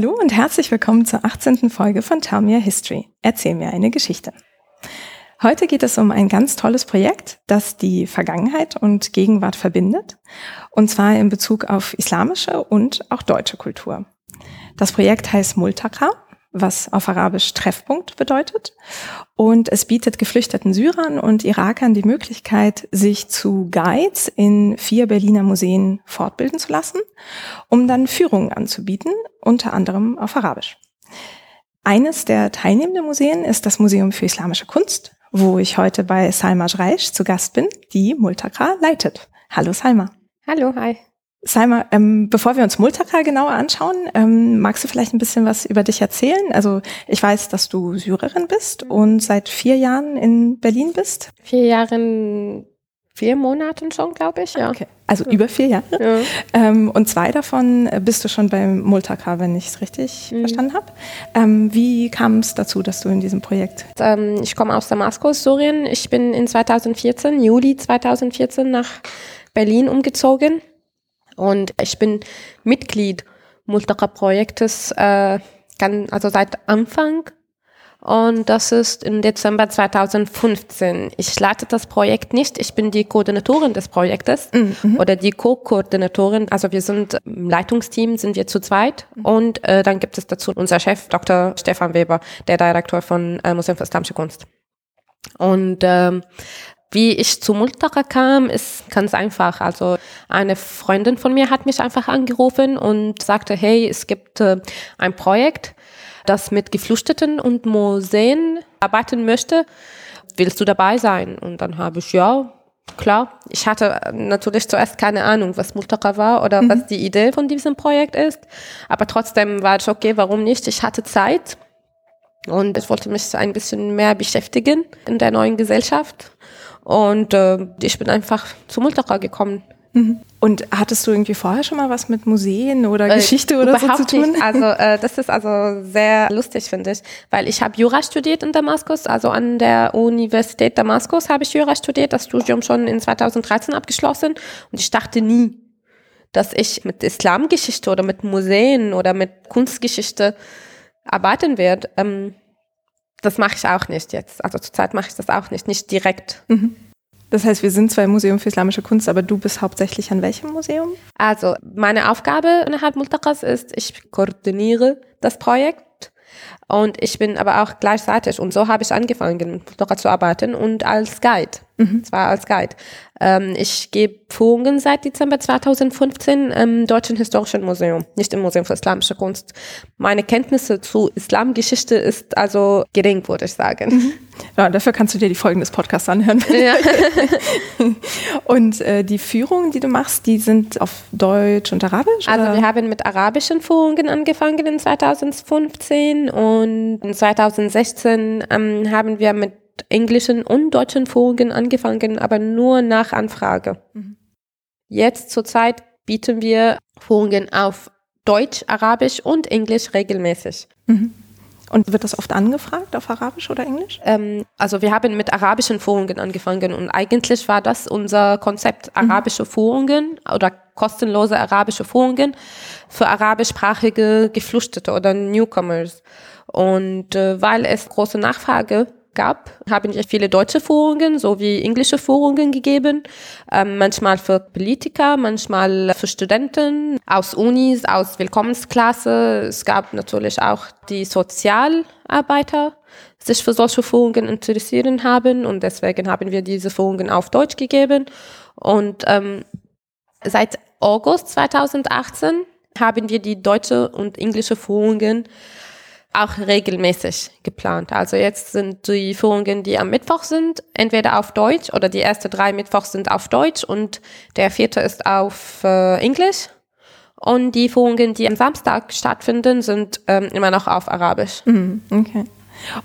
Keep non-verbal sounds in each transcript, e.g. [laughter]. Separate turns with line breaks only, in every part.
Hallo und herzlich willkommen zur 18. Folge von Tell Me a History. Erzähl mir eine Geschichte. Heute geht es um ein ganz tolles Projekt, das die Vergangenheit und Gegenwart verbindet, und zwar in Bezug auf islamische und auch deutsche Kultur. Das Projekt heißt Multaka was auf Arabisch Treffpunkt bedeutet. Und es bietet geflüchteten Syrern und Irakern die Möglichkeit, sich zu Guides in vier Berliner Museen fortbilden zu lassen, um dann Führungen anzubieten, unter anderem auf Arabisch. Eines der teilnehmenden Museen ist das Museum für Islamische Kunst, wo ich heute bei Salma Jreisch zu Gast bin, die Multakra leitet. Hallo Salma.
Hallo, hi.
Salma, ähm, bevor wir uns Multaka genauer anschauen, ähm, magst du vielleicht ein bisschen was über dich erzählen? Also ich weiß, dass du Syrerin bist und seit vier Jahren in Berlin bist.
Vier Jahren, vier Monaten schon, glaube ich, ja. Okay.
Also ja. über vier Jahre. Ja. Ähm, und zwei davon bist du schon beim Multaka, wenn ich es richtig mhm. verstanden habe. Ähm, wie kam es dazu, dass du in diesem Projekt?
Ähm, ich komme aus Damaskus, Syrien. Ich bin in 2014, Juli 2014 nach Berlin umgezogen und ich bin Mitglied Multaka-Projektes, äh, also seit Anfang. Und das ist im Dezember 2015. Ich leite das Projekt nicht. Ich bin die Koordinatorin des Projektes mhm. oder die Co-Koordinatorin. Also wir sind im Leitungsteam, sind wir zu zweit. Mhm. Und äh, dann gibt es dazu unser Chef, Dr. Stefan Weber, der Direktor von äh, Museum für Islamische Kunst. Und ähm, wie ich zu Multaka kam, ist ganz einfach. Also eine Freundin von mir hat mich einfach angerufen und sagte, hey, es gibt äh, ein Projekt, das mit Geflüchteten und Museen arbeiten möchte. Willst du dabei sein? Und dann habe ich, ja, klar. Ich hatte natürlich zuerst keine Ahnung, was Multaka war oder mhm. was die Idee von diesem Projekt ist. Aber trotzdem war ich okay, warum nicht? Ich hatte Zeit. Und ich wollte mich ein bisschen mehr beschäftigen in der neuen Gesellschaft. Und äh, ich bin einfach zu Multaka gekommen.
Mhm. Und hattest du irgendwie vorher schon mal was mit Museen oder äh, Geschichte äh, oder so zu tun?
Nicht. Also äh, das ist also sehr lustig, finde ich, weil ich habe Jura studiert in Damaskus, also an der Universität Damaskus habe ich Jura studiert, das Studium schon in 2013 abgeschlossen und ich dachte nie, dass ich mit Islamgeschichte oder mit Museen oder mit Kunstgeschichte arbeiten werde. Ähm, das mache ich auch nicht jetzt. Also zurzeit mache ich das auch nicht, nicht direkt. Mhm.
Das heißt, wir sind zwar im Museum für Islamische Kunst, aber du bist hauptsächlich an welchem Museum?
Also meine Aufgabe innerhalb Multakas ist, ich koordiniere das Projekt und ich bin aber auch gleichzeitig, und so habe ich angefangen, mit Multaka zu arbeiten und als Guide. Mhm. Zwar als Guide. Ähm, ich gebe Führungen seit Dezember 2015 im Deutschen Historischen Museum, nicht im Museum für Islamische Kunst. Meine Kenntnisse zu Islamgeschichte ist also gering, würde ich sagen. Mhm.
Ja, dafür kannst du dir die Folgen des Podcasts anhören. Ja. [laughs] und äh, die Führungen, die du machst, die sind auf Deutsch und Arabisch?
Also wir haben mit arabischen Führungen angefangen in 2015 und in 2016 ähm, haben wir mit englischen und deutschen Führungen angefangen, aber nur nach Anfrage. Mhm. Jetzt zurzeit bieten wir Führungen auf Deutsch, Arabisch und Englisch regelmäßig. Mhm.
Und wird das oft angefragt auf Arabisch oder Englisch?
Ähm, also wir haben mit arabischen Führungen angefangen und eigentlich war das unser Konzept, mhm. arabische mhm. Führungen oder kostenlose arabische Führungen für arabischsprachige Geflüchtete oder Newcomers. Und äh, weil es große Nachfrage gab, haben wir viele deutsche Führungen sowie englische Führungen gegeben. Ähm, manchmal für Politiker, manchmal für Studenten aus Unis, aus Willkommensklasse. Es gab natürlich auch die Sozialarbeiter, die sich für solche Führungen interessieren haben und deswegen haben wir diese Führungen auf Deutsch gegeben. Und ähm, seit August 2018 haben wir die deutsche und englische Führungen auch regelmäßig geplant. Also jetzt sind die Führungen, die am Mittwoch sind, entweder auf Deutsch oder die ersten drei Mittwochs sind auf Deutsch und der vierte ist auf äh, Englisch. Und die Führungen, die am Samstag stattfinden, sind ähm, immer noch auf Arabisch.
Mhm, okay.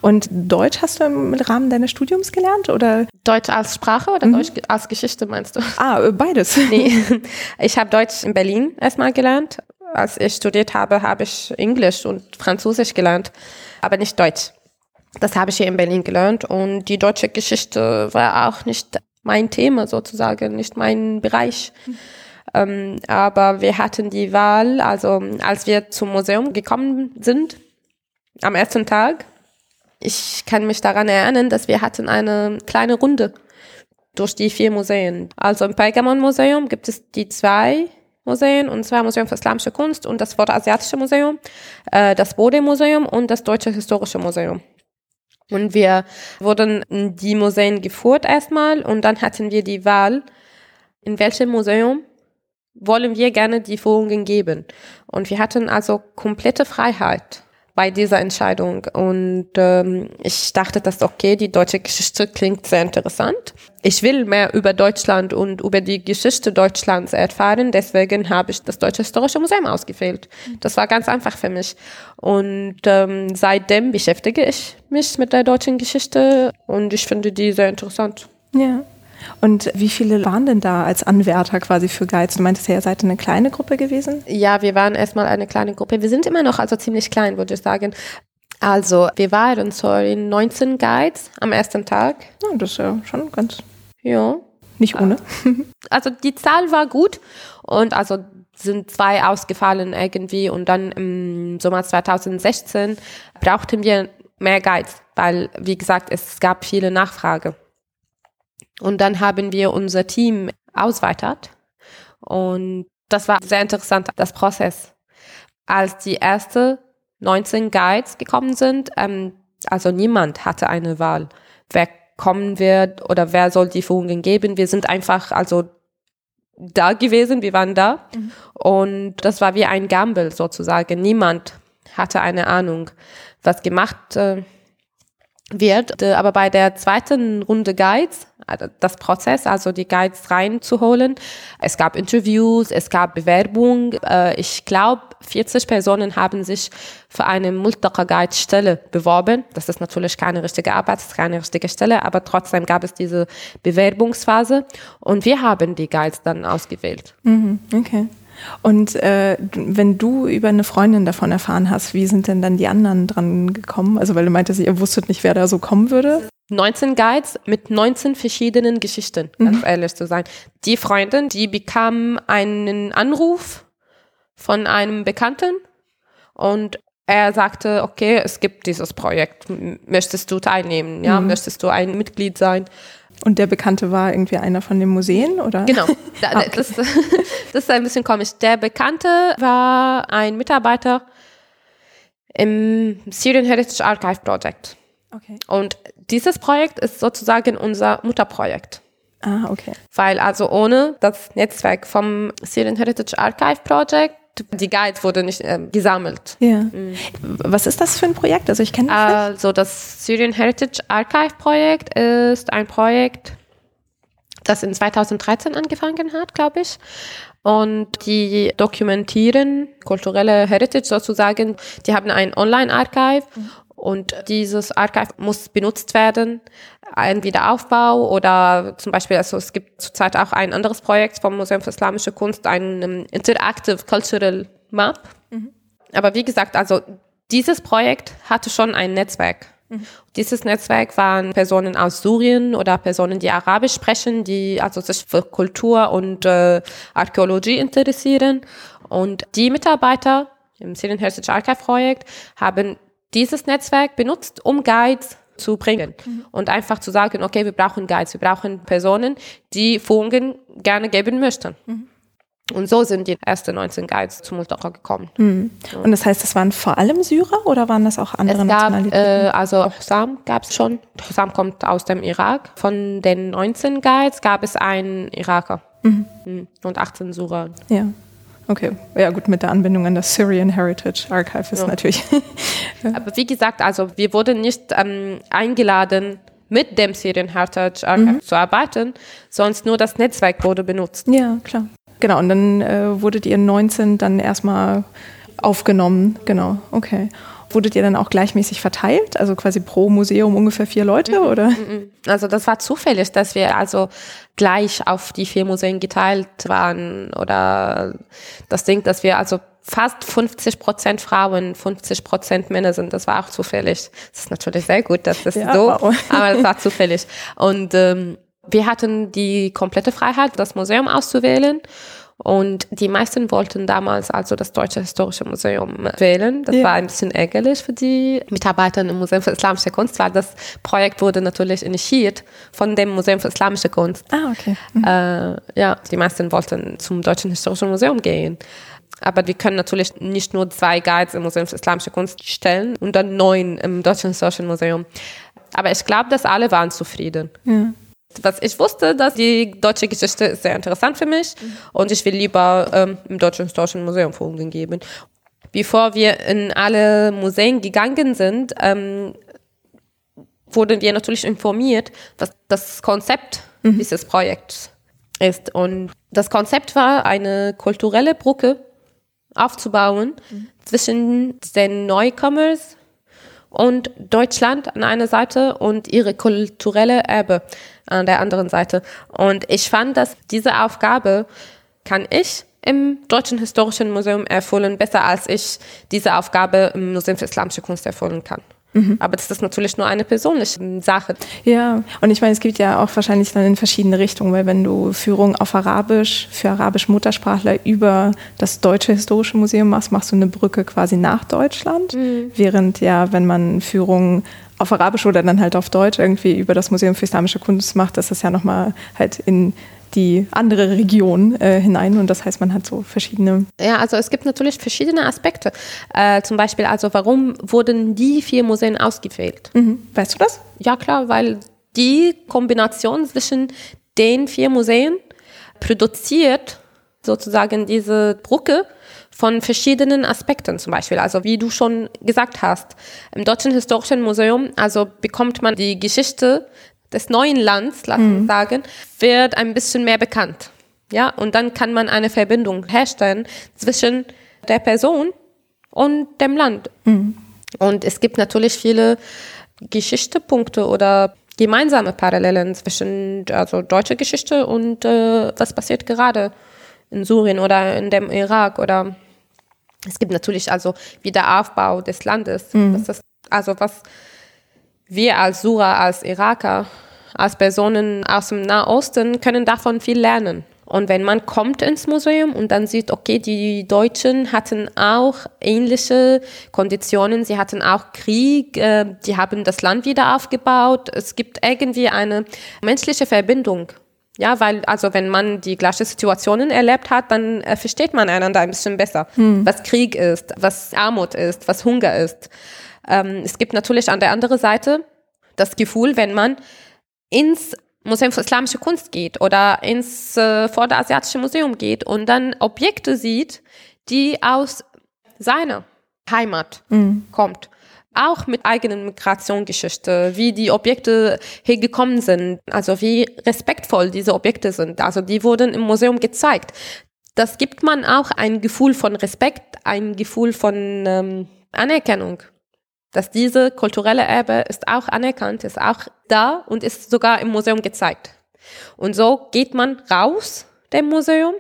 Und Deutsch hast du im Rahmen deines Studiums gelernt oder?
Deutsch als Sprache oder mhm. Deutsch als Geschichte meinst du?
Ah, beides.
Nee, [laughs] ich habe Deutsch in Berlin erstmal gelernt als ich studiert habe, habe ich Englisch und Französisch gelernt, aber nicht Deutsch. Das habe ich hier in Berlin gelernt und die deutsche Geschichte war auch nicht mein Thema sozusagen, nicht mein Bereich. Ähm, aber wir hatten die Wahl, also als wir zum Museum gekommen sind, am ersten Tag, ich kann mich daran erinnern, dass wir hatten eine kleine Runde durch die vier Museen. Also im Pergamon-Museum gibt es die zwei Museen, und zwar Museum für Islamische Kunst und das Vorderasiatische Museum, äh, das Bode-Museum und das Deutsche Historische Museum. Und wir wurden in die Museen geführt erstmal und dann hatten wir die Wahl, in welchem Museum wollen wir gerne die Führungen geben. Und wir hatten also komplette Freiheit bei dieser Entscheidung. Und ähm, ich dachte, dass okay, die deutsche Geschichte klingt sehr interessant. Ich will mehr über Deutschland und über die Geschichte Deutschlands erfahren. Deswegen habe ich das Deutsche Historische Museum ausgewählt. Das war ganz einfach für mich. Und ähm, seitdem beschäftige ich mich mit der deutschen Geschichte und ich finde die sehr interessant.
Ja. Und wie viele waren denn da als Anwärter quasi für Guides? Du meintest ja, ihr seid eine kleine Gruppe gewesen?
Ja, wir waren erstmal eine kleine Gruppe. Wir sind immer noch also ziemlich klein, würde ich sagen. Also, wir waren so in 19 Guides am ersten Tag.
Ja, das ist ja schon ganz.
Ja.
Nicht ohne. [laughs]
Also, die Zahl war gut und also sind zwei ausgefallen irgendwie und dann im Sommer 2016 brauchten wir mehr Guides, weil, wie gesagt, es gab viele Nachfrage. Und dann haben wir unser Team ausweitet. Und das war sehr interessant, das Prozess. Als die ersten 19 Guides gekommen sind, ähm, also niemand hatte eine Wahl. Wer kommen wird oder wer soll die Führungen geben? Wir sind einfach also da gewesen, wir waren da. Mhm. Und das war wie ein Gamble sozusagen. Niemand hatte eine Ahnung, was gemacht äh, wird. Äh, aber bei der zweiten Runde Guides, also das Prozess, also die Guides reinzuholen, es gab Interviews, es gab Bewerbung. Äh, ich glaube, 40 Personen haben sich für eine Multiqa-Guide-Stelle beworben. Das ist natürlich keine richtige Arbeit, das ist keine richtige Stelle, aber trotzdem gab es diese Bewerbungsphase und wir haben die Guides dann ausgewählt.
Mhm, okay. Und äh, wenn du über eine Freundin davon erfahren hast, wie sind denn dann die anderen dran gekommen? Also weil du meintest, ihr wusstet nicht, wer da so kommen würde.
19 Guides mit 19 verschiedenen Geschichten, ganz mhm. ehrlich zu sein. Die Freundin, die bekam einen Anruf von einem Bekannten und er sagte, okay, es gibt dieses Projekt, möchtest du teilnehmen, ja, mhm. möchtest du ein Mitglied sein?
Und der Bekannte war irgendwie einer von den Museen, oder?
Genau. [laughs] Da, okay. das, [laughs] das ist ein bisschen komisch. Der Bekannte war ein Mitarbeiter im Syrian Heritage Archive Project. Okay. Und dieses Projekt ist sozusagen unser Mutterprojekt.
Ah, okay.
Weil also ohne das Netzwerk vom Syrian Heritage Archive Project die Guides wurde nicht äh, gesammelt.
Ja. Mhm. Was ist das für ein Projekt? Also ich kenne das
nicht. Also das Syrian Heritage Archive Projekt ist ein Projekt, das in 2013 angefangen hat, glaube ich. Und die dokumentieren kulturelle Heritage sozusagen. Die haben ein Online-Archive mhm. Und dieses Archive muss benutzt werden ein Wiederaufbau oder zum Beispiel, also es gibt zurzeit auch ein anderes Projekt vom Museum für Islamische Kunst, ein um, ähm, Interactive Cultural Map. Mhm. Aber wie gesagt, also dieses Projekt hatte schon ein Netzwerk. Mhm. Dieses Netzwerk waren Personen aus Syrien oder Personen, die Arabisch sprechen, die also sich für Kultur und äh, Archäologie interessieren. Und die Mitarbeiter im Syrian Heritage Archive Projekt haben dieses Netzwerk benutzt, um Guides zu bringen mhm. und einfach zu sagen, okay, wir brauchen Guides, wir brauchen Personen, die Führungen gerne geben möchten. Mhm. Und so sind die ersten 19 Guides zum Multara gekommen.
Mhm. Und das heißt, das waren vor allem Syrer oder waren das auch andere
es gab, Nationalitäten? Äh, also Hossam gab es schon. Hossam kommt aus dem Irak. Von den 19 Guides gab es einen Iraker mhm. mhm. und 18 Syrer.
Ja. Okay, ja gut, mit der Anbindung an das Syrian Heritage Archive ist ja. natürlich. [laughs]
Aber wie gesagt, also wir wurden nicht ähm, eingeladen, mit dem Syrian Heritage Archive mhm. zu arbeiten, sonst nur das Netzwerk wurde benutzt.
Ja, klar. Genau, und dann äh, wurdet ihr 19 dann erstmal aufgenommen. Genau, okay. Wurdet ihr dann auch gleichmäßig verteilt? Also quasi pro Museum ungefähr vier Leute, mhm. oder? Mhm.
Also das war zufällig, dass wir also gleich auf die vier Museen geteilt waren oder das Ding, dass wir also fast 50 Prozent Frauen, 50 Prozent Männer sind. Das war auch zufällig. Das ist natürlich sehr gut, dass das ja, so, wow. [laughs] aber es war zufällig. Und ähm, wir hatten die komplette Freiheit, das Museum auszuwählen. Und die meisten wollten damals also das Deutsche Historische Museum wählen. Das
Ja.
war ein bisschen ärgerlich für die Mitarbeiter im Museum für Islamische Kunst, weil das Projekt wurde natürlich initiiert von dem Museum für Islamische Kunst.
Ah, okay.
Äh, ja, die meisten wollten zum Deutschen Historischen Museum gehen. Aber wir können natürlich nicht nur zwei Guides im Museum für Islamische Kunst stellen und dann neun im Deutschen Historischen Museum. Aber ich glaube, dass alle waren zufrieden.
Ja.
Was ich wusste, dass die deutsche Geschichte ist sehr interessant für mich und ich will lieber ähm, im Deutschen Historischen Museum Führungen geben. Bevor wir in alle Museen gegangen sind, ähm, wurden wir natürlich informiert, was das Konzept dieses Projekts ist. Und das Konzept war, eine kulturelle Brücke aufzubauen zwischen den Newcomers und Deutschland an einer Seite und ihre kulturelle Erbe an der anderen Seite. Und ich fand, dass diese Aufgabe kann ich im Deutschen Historischen Museum erfüllen, besser als ich diese Aufgabe im Museum für Islamische Kunst erfüllen kann. Aber das ist natürlich nur eine persönliche Sache.
Ja, und ich meine, es gibt ja auch wahrscheinlich dann in verschiedene Richtungen, weil wenn du Führung auf Arabisch für arabisch Muttersprachler über das Deutsche Historische Museum machst, machst du eine Brücke quasi nach Deutschland, während ja, wenn man Führung auf Arabisch oder dann halt auf Deutsch irgendwie über das Museum für Islamische Kunst macht, ist das ja nochmal halt in die andere Region äh, hinein und das heißt, man hat so verschiedene.
Ja, also es gibt natürlich verschiedene Aspekte. Äh, zum Beispiel, also warum wurden die vier Museen ausgewählt?
Mhm. Weißt du das?
Ja klar, weil die Kombination zwischen den vier Museen produziert sozusagen diese Brücke von verschiedenen Aspekten zum Beispiel. Also wie du schon gesagt hast, im Deutschen Historischen Museum, also bekommt man die Geschichte des neuen Lands, lass uns sagen, wird ein bisschen mehr bekannt. Ja, und dann kann man eine Verbindung herstellen zwischen der Person und dem Land. Und es gibt natürlich viele Geschichtepunkte oder gemeinsame Parallelen zwischen also deutscher Geschichte und äh, was passiert gerade in Syrien oder in dem Irak oder es gibt natürlich also Wiederaufbau des Landes. Das ist also was wir als Sura, als Iraker, als Personen aus dem Nahosten können davon viel lernen. Und wenn man kommt ins Museum und dann sieht, okay, die Deutschen hatten auch ähnliche Konditionen, sie hatten auch Krieg, äh, die haben das Land wieder aufgebaut. Es gibt irgendwie eine menschliche Verbindung. Ja, weil, also wenn man die gleichen Situationen erlebt hat, dann äh, versteht man einander ein bisschen besser, was Krieg ist, was Armut ist, was Hunger ist. Ähm, es gibt natürlich an der anderen Seite das Gefühl, wenn man ins Museum für Islamische Kunst geht oder ins äh, Vorderasiatische Museum geht und dann Objekte sieht, die aus seiner Heimat kommt. Auch mit eigenen Migrationsgeschichte, wie die Objekte hier gekommen sind, also wie respektvoll diese Objekte sind. Also die wurden im Museum gezeigt. Das gibt man auch ein Gefühl von Respekt, ein Gefühl von ähm, Anerkennung dass diese kulturelle Erbe ist auch anerkannt, ist auch da und ist sogar im Museum gezeigt. Und so geht man raus dem Museum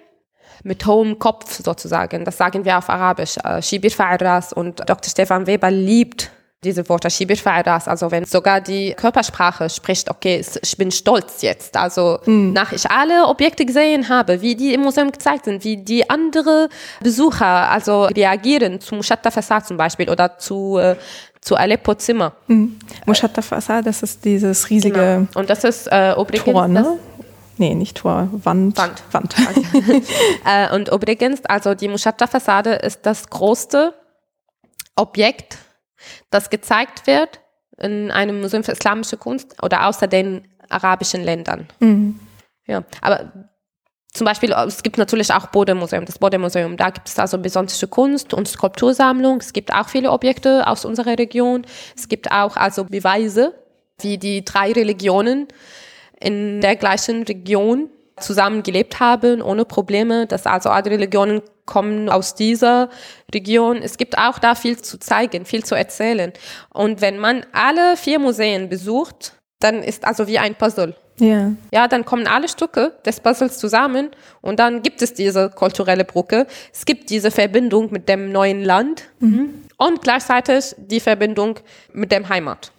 mit hohem Kopf sozusagen. Das sagen wir auf Arabisch. Äh, Shibir Fa'ras und Dr. Stefan Weber liebt diese Worte Shibir Fa'ras. Also wenn sogar die Körpersprache spricht, okay, ich bin stolz jetzt. Also nach ich alle Objekte gesehen habe, wie die im Museum gezeigt sind, wie die andere Besucher also reagieren zu Mushatta Fassad zum Beispiel oder zu äh, zu Aleppo Zimmer.
Mhm. Mushatta Fassad, das ist dieses riesige
Genau. Und das ist äh, übrigens
Tor, ne? Nee, nicht Tor, Wand.
Wand.
Wand. [laughs]
äh, und übrigens, also die Mushatta-Fassade ist das größte Objekt, das gezeigt wird in einem Museum für islamische Kunst oder außer den arabischen Ländern. Ja, aber zum Beispiel, es gibt natürlich auch Bode-Museum, das Bode-Museum. Da gibt es also besondere Kunst- und Skulptursammlung. Es gibt auch viele Objekte aus unserer Region. Es gibt auch also Beweise, wie die drei Religionen in der gleichen Region zusammen gelebt haben, ohne Probleme, dass also alle Religionen kommen aus dieser Region. Es gibt auch da viel zu zeigen, viel zu erzählen. Und wenn man alle vier Museen besucht, dann ist also wie ein Puzzle.
Ja.
Ja, dann kommen alle Stücke des Puzzles zusammen und dann gibt es diese kulturelle Brücke. Es gibt diese Verbindung mit dem neuen Land und gleichzeitig die Verbindung mit dem Heimat.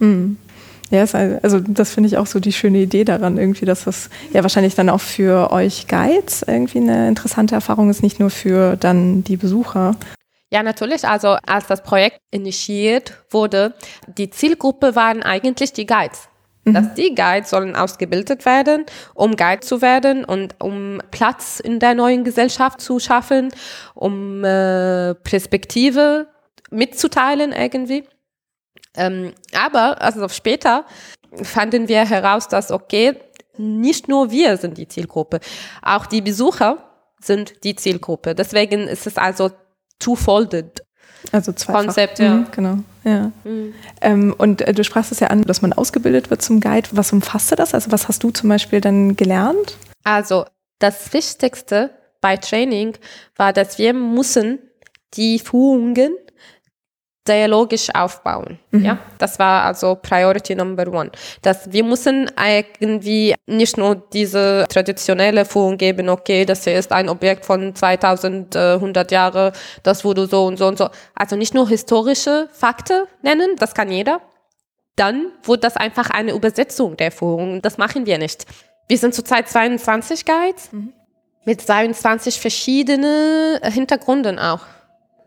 Ja, also das finde ich auch so die schöne Idee daran, irgendwie, dass das ja wahrscheinlich dann auch für euch Guides irgendwie eine interessante Erfahrung ist, nicht nur für dann die Besucher.
Ja, natürlich. Also als das Projekt initiiert wurde, die Zielgruppe waren eigentlich die Guides. Mhm. Dass die Guides sollen ausgebildet werden, um Guide zu werden und um Platz in der neuen Gesellschaft zu schaffen, um äh, Perspektive mitzuteilen irgendwie. Ähm, aber also später fanden wir heraus, dass okay, nicht nur wir sind die Zielgruppe, auch die Besucher sind die Zielgruppe. Deswegen ist es also two-folded.
Also zwei Konzept, ja. Mhm, genau. Ja. Mhm. Ähm, und äh, du sprachst es ja an, dass man ausgebildet wird zum Guide. Was umfasste das? Also was hast du zum Beispiel dann gelernt?
Also das Wichtigste bei Training war, dass wir müssen die Führungen dialogisch aufbauen. Mhm. Ja, das war also Priority Number One. Dass wir müssen irgendwie nicht nur diese traditionelle Führung geben, okay, das hier ist ein Objekt von 2100 Jahre, das wurde so und so und so. Also nicht nur historische Fakte nennen, das kann jeder. Dann wurde das einfach eine Übersetzung der Führung. Das machen wir nicht. Wir sind zurzeit 22 Guides mhm. mit 22 verschiedene Hintergründen auch.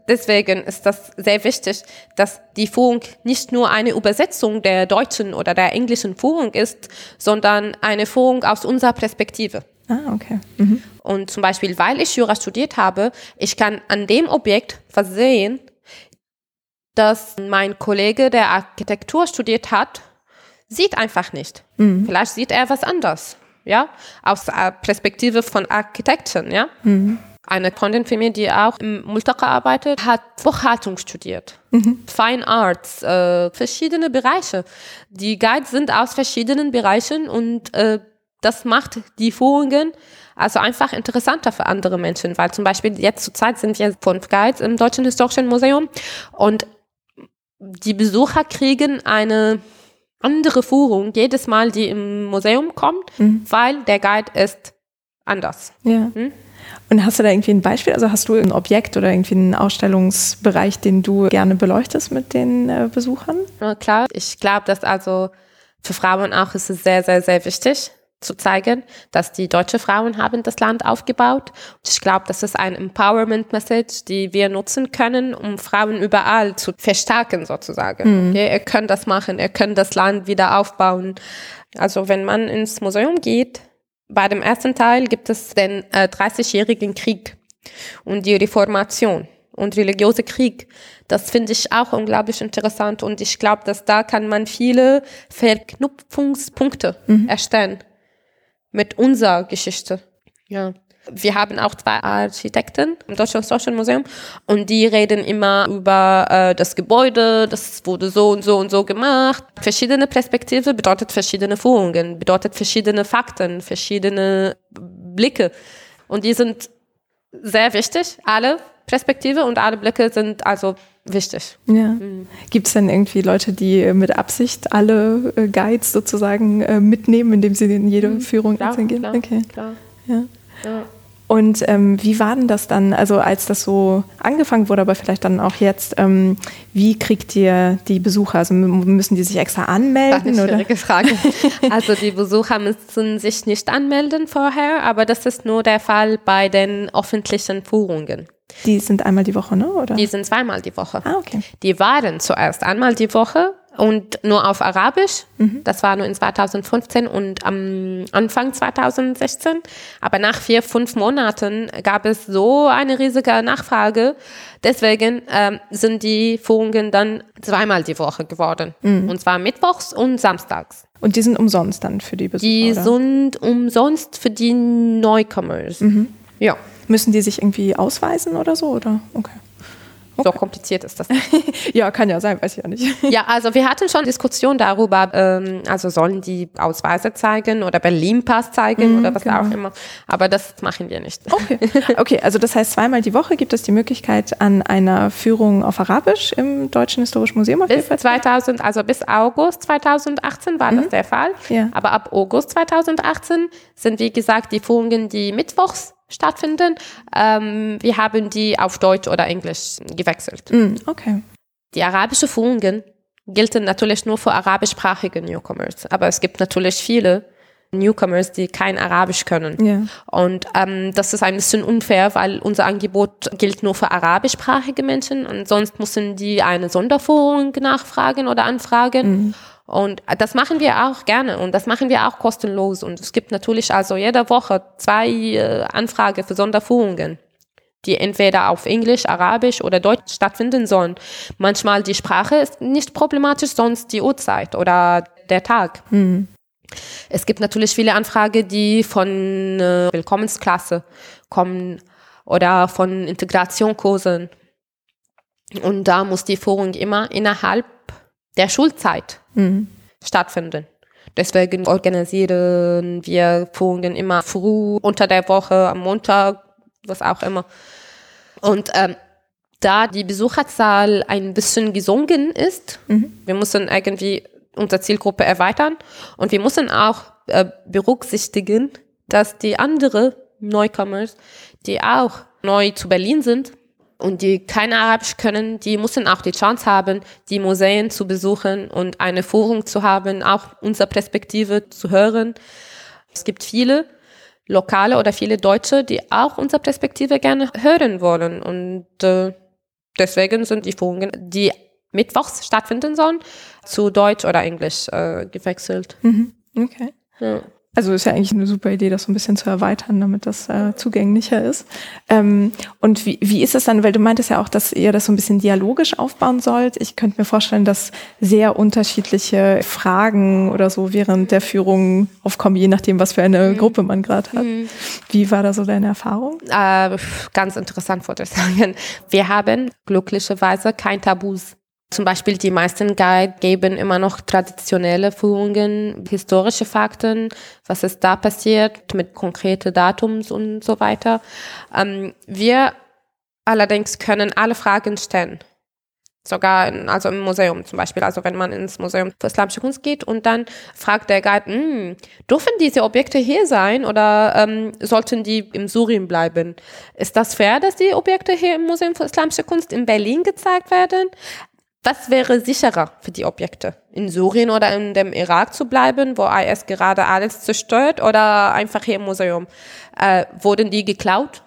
Deswegen ist das sehr wichtig, dass die Führung nicht nur eine Übersetzung der deutschen oder der englischen Führung ist, sondern eine Führung aus unserer Perspektive.
Ah, okay. Mhm.
Und zum Beispiel, weil ich Jura studiert habe, ich kann an dem Objekt versehen, dass mein Kollege, der Architektur studiert hat, sieht einfach nicht. Mhm. Vielleicht sieht er was anders, ja, aus der Perspektive von Architekten, ja. Mhm. Eine Freundin von mir, die auch im Multaka arbeitet, hat Buchhaltung studiert. Mhm. Fine Arts, äh, verschiedene Bereiche. Die Guides sind aus verschiedenen Bereichen und äh, das macht die Führungen also einfach interessanter für andere Menschen, weil zum Beispiel jetzt zur Zeit sind ja fünf Guides im Deutschen Historischen Museum und die Besucher kriegen eine andere Führung jedes Mal, die im Museum kommt, mhm. weil der Guide ist anders.
Ja. Hm? Und hast du da irgendwie ein Beispiel? Also hast du ein Objekt oder irgendwie einen Ausstellungsbereich, den du gerne beleuchtest mit den äh, Besuchern?
Ja, klar, ich glaube, dass also für Frauen auch ist es sehr, sehr, sehr wichtig zu zeigen, dass die deutsche Frauen haben das Land aufgebaut. Und ich glaube, das ist ein Empowerment-Message, die wir nutzen können, um Frauen überall zu verstärken sozusagen. Mhm. Okay, ihr könnt das machen, ihr könnt das Land wieder aufbauen. Also wenn man ins Museum geht, bei dem ersten Teil gibt es den äh, 30-jährigen Krieg und die Reformation und religiöse Krieg. Das finde ich auch unglaublich interessant und ich glaube, dass da kann man viele Verknüpfungspunkte mhm. erstellen mit unserer Geschichte. Ja. Wir haben auch zwei Architekten im Deutschen Historischen Museum und die reden immer über äh, das Gebäude, das wurde so und so und so gemacht. Verschiedene Perspektive bedeutet verschiedene Führungen, bedeutet verschiedene Fakten, verschiedene Blicke. Und die sind sehr wichtig, alle Perspektive und alle Blicke sind also wichtig.
Ja. Mhm. Gibt es denn irgendwie Leute, die mit Absicht alle äh, Guides sozusagen äh, mitnehmen, indem sie in jede mhm. Führung
klar,
gehen?
Klar, okay. klar.
Ja. ja. Und ähm, wie war denn das dann, also als das so angefangen wurde, aber vielleicht dann auch jetzt, ähm, wie kriegt ihr die Besucher? Also müssen die sich extra anmelden?
Das ist eine oder? Frage. [laughs] also die Besucher müssen sich nicht anmelden vorher, aber das ist nur der Fall bei den öffentlichen Führungen.
Die sind einmal die Woche, ne? Oder?
Die sind zweimal die Woche.
Ah, okay.
Die waren zuerst einmal die Woche und nur auf Arabisch. Mhm. Das war nur in 2015 und am Anfang 2016. Aber nach vier, fünf Monaten gab es so eine riesige Nachfrage. Deswegen ähm, sind die Führungen dann zweimal die Woche geworden. Mhm. Und zwar mittwochs und samstags.
Und die sind umsonst dann für die Besucher?
Die oder? sind umsonst für die Newcomers. Mhm.
Ja. Müssen die sich irgendwie ausweisen oder so? Oder? Okay.
Okay. So kompliziert ist das. [laughs]
ja, kann ja sein, weiß ich ja nicht. [laughs]
ja, also wir hatten schon Diskussionen darüber, ähm, also sollen die Ausweise zeigen oder Berlin-Pass zeigen mm, oder was genau. auch immer. Aber das machen wir nicht.
Okay. [laughs] okay, also das heißt, zweimal die Woche gibt es die Möglichkeit an einer Führung auf Arabisch im Deutschen Historischen Museum. Auf
bis 2000, also bis August 2018 war mhm. das der Fall. Ja. Aber ab August 2018 sind, wie gesagt, die Führungen, die mittwochs stattfinden. Ähm, wir haben die auf Deutsch oder Englisch gewechselt.
Mm, okay.
Die arabischen Führungen gelten natürlich nur für arabischsprachige Newcomers. Aber es gibt natürlich viele Newcomers, die kein Arabisch können.
Ja.
Und ähm, das ist ein bisschen unfair, weil unser Angebot gilt nur für arabischsprachige Menschen und sonst müssen die eine Sonderführung nachfragen oder anfragen. Und das machen wir auch gerne und das machen wir auch kostenlos. Und es gibt natürlich also jede Woche zwei äh, Anfragen für Sonderführungen die entweder auf Englisch, Arabisch oder Deutsch stattfinden sollen. Manchmal die Sprache ist nicht problematisch, sonst die Uhrzeit oder der Tag. Es gibt natürlich viele Anfragen, die von äh, Willkommensklasse kommen oder von Integrationkursen. Und da muss die Führung immer innerhalb der Schulzeit stattfinden. Deswegen organisieren wir Führungen immer früh, unter der Woche, am Montag, was auch immer. Und ähm, da die Besucherzahl ein bisschen gesunken ist, wir müssen irgendwie unsere Zielgruppe erweitern und wir müssen auch äh, berücksichtigen, dass die andere Neukommers, die auch neu zu Berlin sind und die kein Arabisch können, die müssen auch die Chance haben, die Museen zu besuchen und eine Führung zu haben, auch unsere Perspektive zu hören. Es gibt viele Lokale oder viele Deutsche, die auch unsere Perspektive gerne hören wollen. Und äh, deswegen sind die Führungen, die mittwochs stattfinden sollen, zu Deutsch oder Englisch äh, gewechselt.
Okay.
Ja.
Also ist ja eigentlich eine super Idee, das so ein bisschen zu erweitern, damit das äh, zugänglicher ist. Ähm, und wie, wie ist es dann, weil du meintest ja auch, dass ihr das so ein bisschen dialogisch aufbauen sollt. Ich könnte mir vorstellen, dass sehr unterschiedliche Fragen oder so während der Führung aufkommen, je nachdem, was für eine Gruppe man gerade hat. Wie war da so deine Erfahrung?
Äh, ganz interessant, würde ich sagen. Wir haben glücklicherweise kein Tabus. Zum Beispiel die meisten Guide geben immer noch traditionelle Führungen, historische Fakten, was ist da passiert, mit konkrete Datums und so weiter. Ähm, wir allerdings können alle Fragen stellen. Sogar in, also im Museum zum Beispiel. Also wenn man ins Museum für Islamische Kunst geht und dann fragt der Guide, "Hm, dürfen diese Objekte hier sein oder ähm, sollten die im Syrien bleiben? Ist das fair, dass die Objekte hier im Museum für Islamische Kunst in Berlin gezeigt werden? Was wäre sicherer für die Objekte? In Syrien oder in dem Irak zu bleiben, wo IS gerade alles zerstört oder einfach hier im Museum? Äh, wurden die geklaut?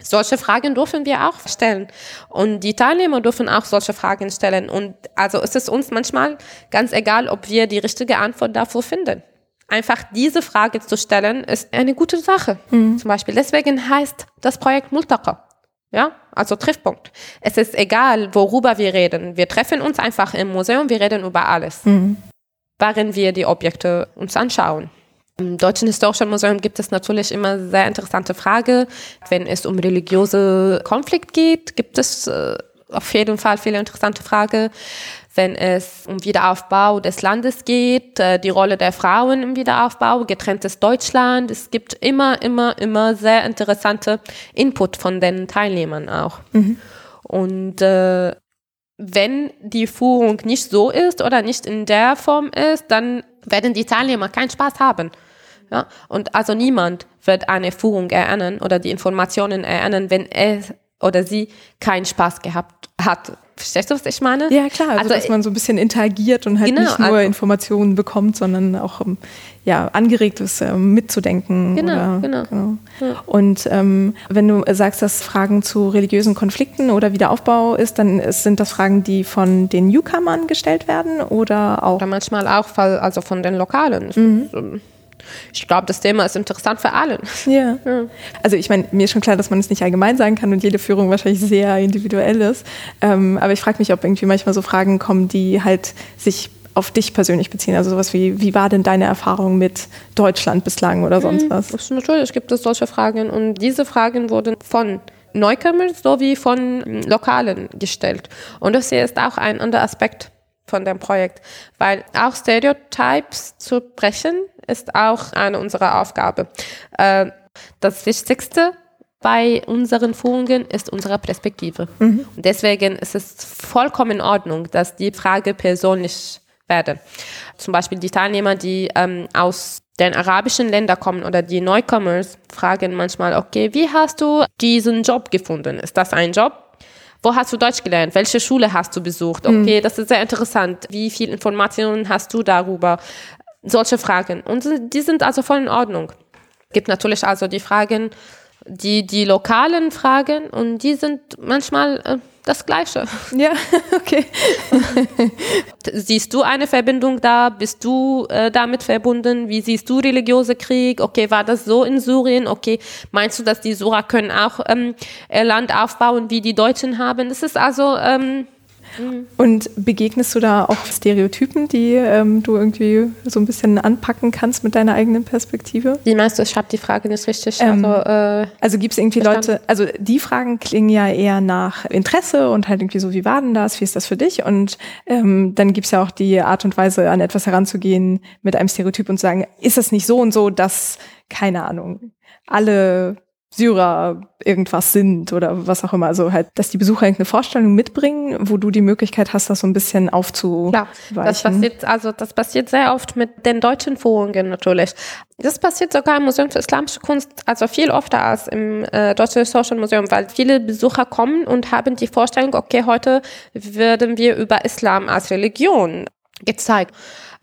Solche Fragen dürfen wir auch stellen. Und die Teilnehmer dürfen auch solche Fragen stellen. Und also ist es uns manchmal ganz egal, ob wir die richtige Antwort dafür finden. Einfach diese Frage zu stellen, ist eine gute Sache. Zum Beispiel. Deswegen heißt das Projekt Multaqa. Ja, also Treffpunkt. Es ist egal, worüber wir reden. Wir treffen uns einfach im Museum, wir reden über alles. Während wir die Objekte uns anschauen. Im Deutschen Historischen Museum gibt es natürlich immer sehr interessante Fragen. Wenn es um religiöse Konflikt geht, gibt es äh, auf jeden Fall viele interessante Fragen. Wenn es um Wiederaufbau des Landes geht, äh, die Rolle der Frauen im Wiederaufbau, getrenntes Deutschland. Es gibt immer, immer, immer sehr interessante Input von den Teilnehmern auch. Und äh, wenn die Führung nicht so ist oder nicht in der Form ist, dann werden die Teilnehmer keinen Spaß haben. Ja? Und also niemand wird eine Führung erinnern oder die Informationen erinnern, wenn er oder sie keinen Spaß gehabt hat. Verstehst du, was ich meine?
Ja, klar, also, dass man so ein bisschen interagiert und halt
Genau,
nicht nur
also-
Informationen bekommt, sondern auch ja, angeregt ist, ähm, mitzudenken.
Genau,
oder,
genau.
Und ähm, wenn du sagst, dass Fragen zu religiösen Konflikten oder Wiederaufbau ist, dann ist, sind das Fragen, die von den Newcomern gestellt werden oder auch
Oder manchmal auch also von den Lokalen. Ich glaube, das Thema ist interessant für alle.
Ja. Also ich meine, mir ist schon klar, dass man es nicht allgemein sagen kann und jede Führung wahrscheinlich sehr individuell ist. Ähm, aber ich frage mich, ob irgendwie manchmal so Fragen kommen, die halt sich auf dich persönlich beziehen. Also sowas wie, wie war denn deine Erfahrung mit Deutschland bislang oder sonst was?
Das, natürlich gibt es solche Fragen und diese Fragen wurden von Neukömmern sowie von mm, Lokalen gestellt. Und das hier ist auch ein anderer Aspekt von dem Projekt, weil auch Stereotypes zu brechen ist auch eine unserer Aufgabe. Äh, das Wichtigste bei unseren Führungen ist unsere Perspektive. Und deswegen ist es vollkommen in Ordnung, dass die Frage persönlich werden. Zum Beispiel die Teilnehmer, die ähm, aus den arabischen Ländern kommen oder die Neukommers, fragen manchmal, okay, wie hast du diesen Job gefunden? Ist das ein Job? Wo hast du Deutsch gelernt? Welche Schule hast du besucht? Okay, das ist sehr interessant. Wie viel Informationen hast du darüber? Solche Fragen. Und die sind also voll in Ordnung. Gibt natürlich also die Fragen, die, die lokalen Fragen und die sind manchmal äh, das Gleiche. [laughs]
Ja, okay. [laughs]
Siehst du eine Verbindung da? Bist du äh, damit verbunden? Wie siehst du religiöse Krieg? Okay, war das so in Syrien? Okay, meinst du, dass die Syrer können auch ähm, ihr Land aufbauen, wie die Deutschen haben? Das ist also ähm,
und begegnest du da auch Stereotypen, die ähm, du irgendwie so ein bisschen anpacken kannst mit deiner eigenen Perspektive?
Wie meinst du, ich habe die Frage nicht richtig.
Ähm, also äh, also gibt es irgendwie. Leute, also die Fragen klingen ja eher nach Interesse und halt irgendwie so, wie war denn das, wie ist das für dich? Und ähm, dann gibt es ja auch die Art und Weise, an etwas heranzugehen mit einem Stereotyp und zu sagen, ist es nicht so und so, dass, keine Ahnung, alle Syrer irgendwas sind oder was auch immer. Also halt, dass die Besucher irgendeine Vorstellung mitbringen, wo du die Möglichkeit hast, das so ein bisschen aufzuweichen. Klar,
das passiert, also das passiert sehr oft mit den deutschen Führungen natürlich. Das passiert sogar im Museum für Islamische Kunst, also viel öfter als im äh, Deutschen Historischen Museum, weil viele Besucher kommen und haben die Vorstellung, okay, heute werden wir über Islam als Religion gezeigt.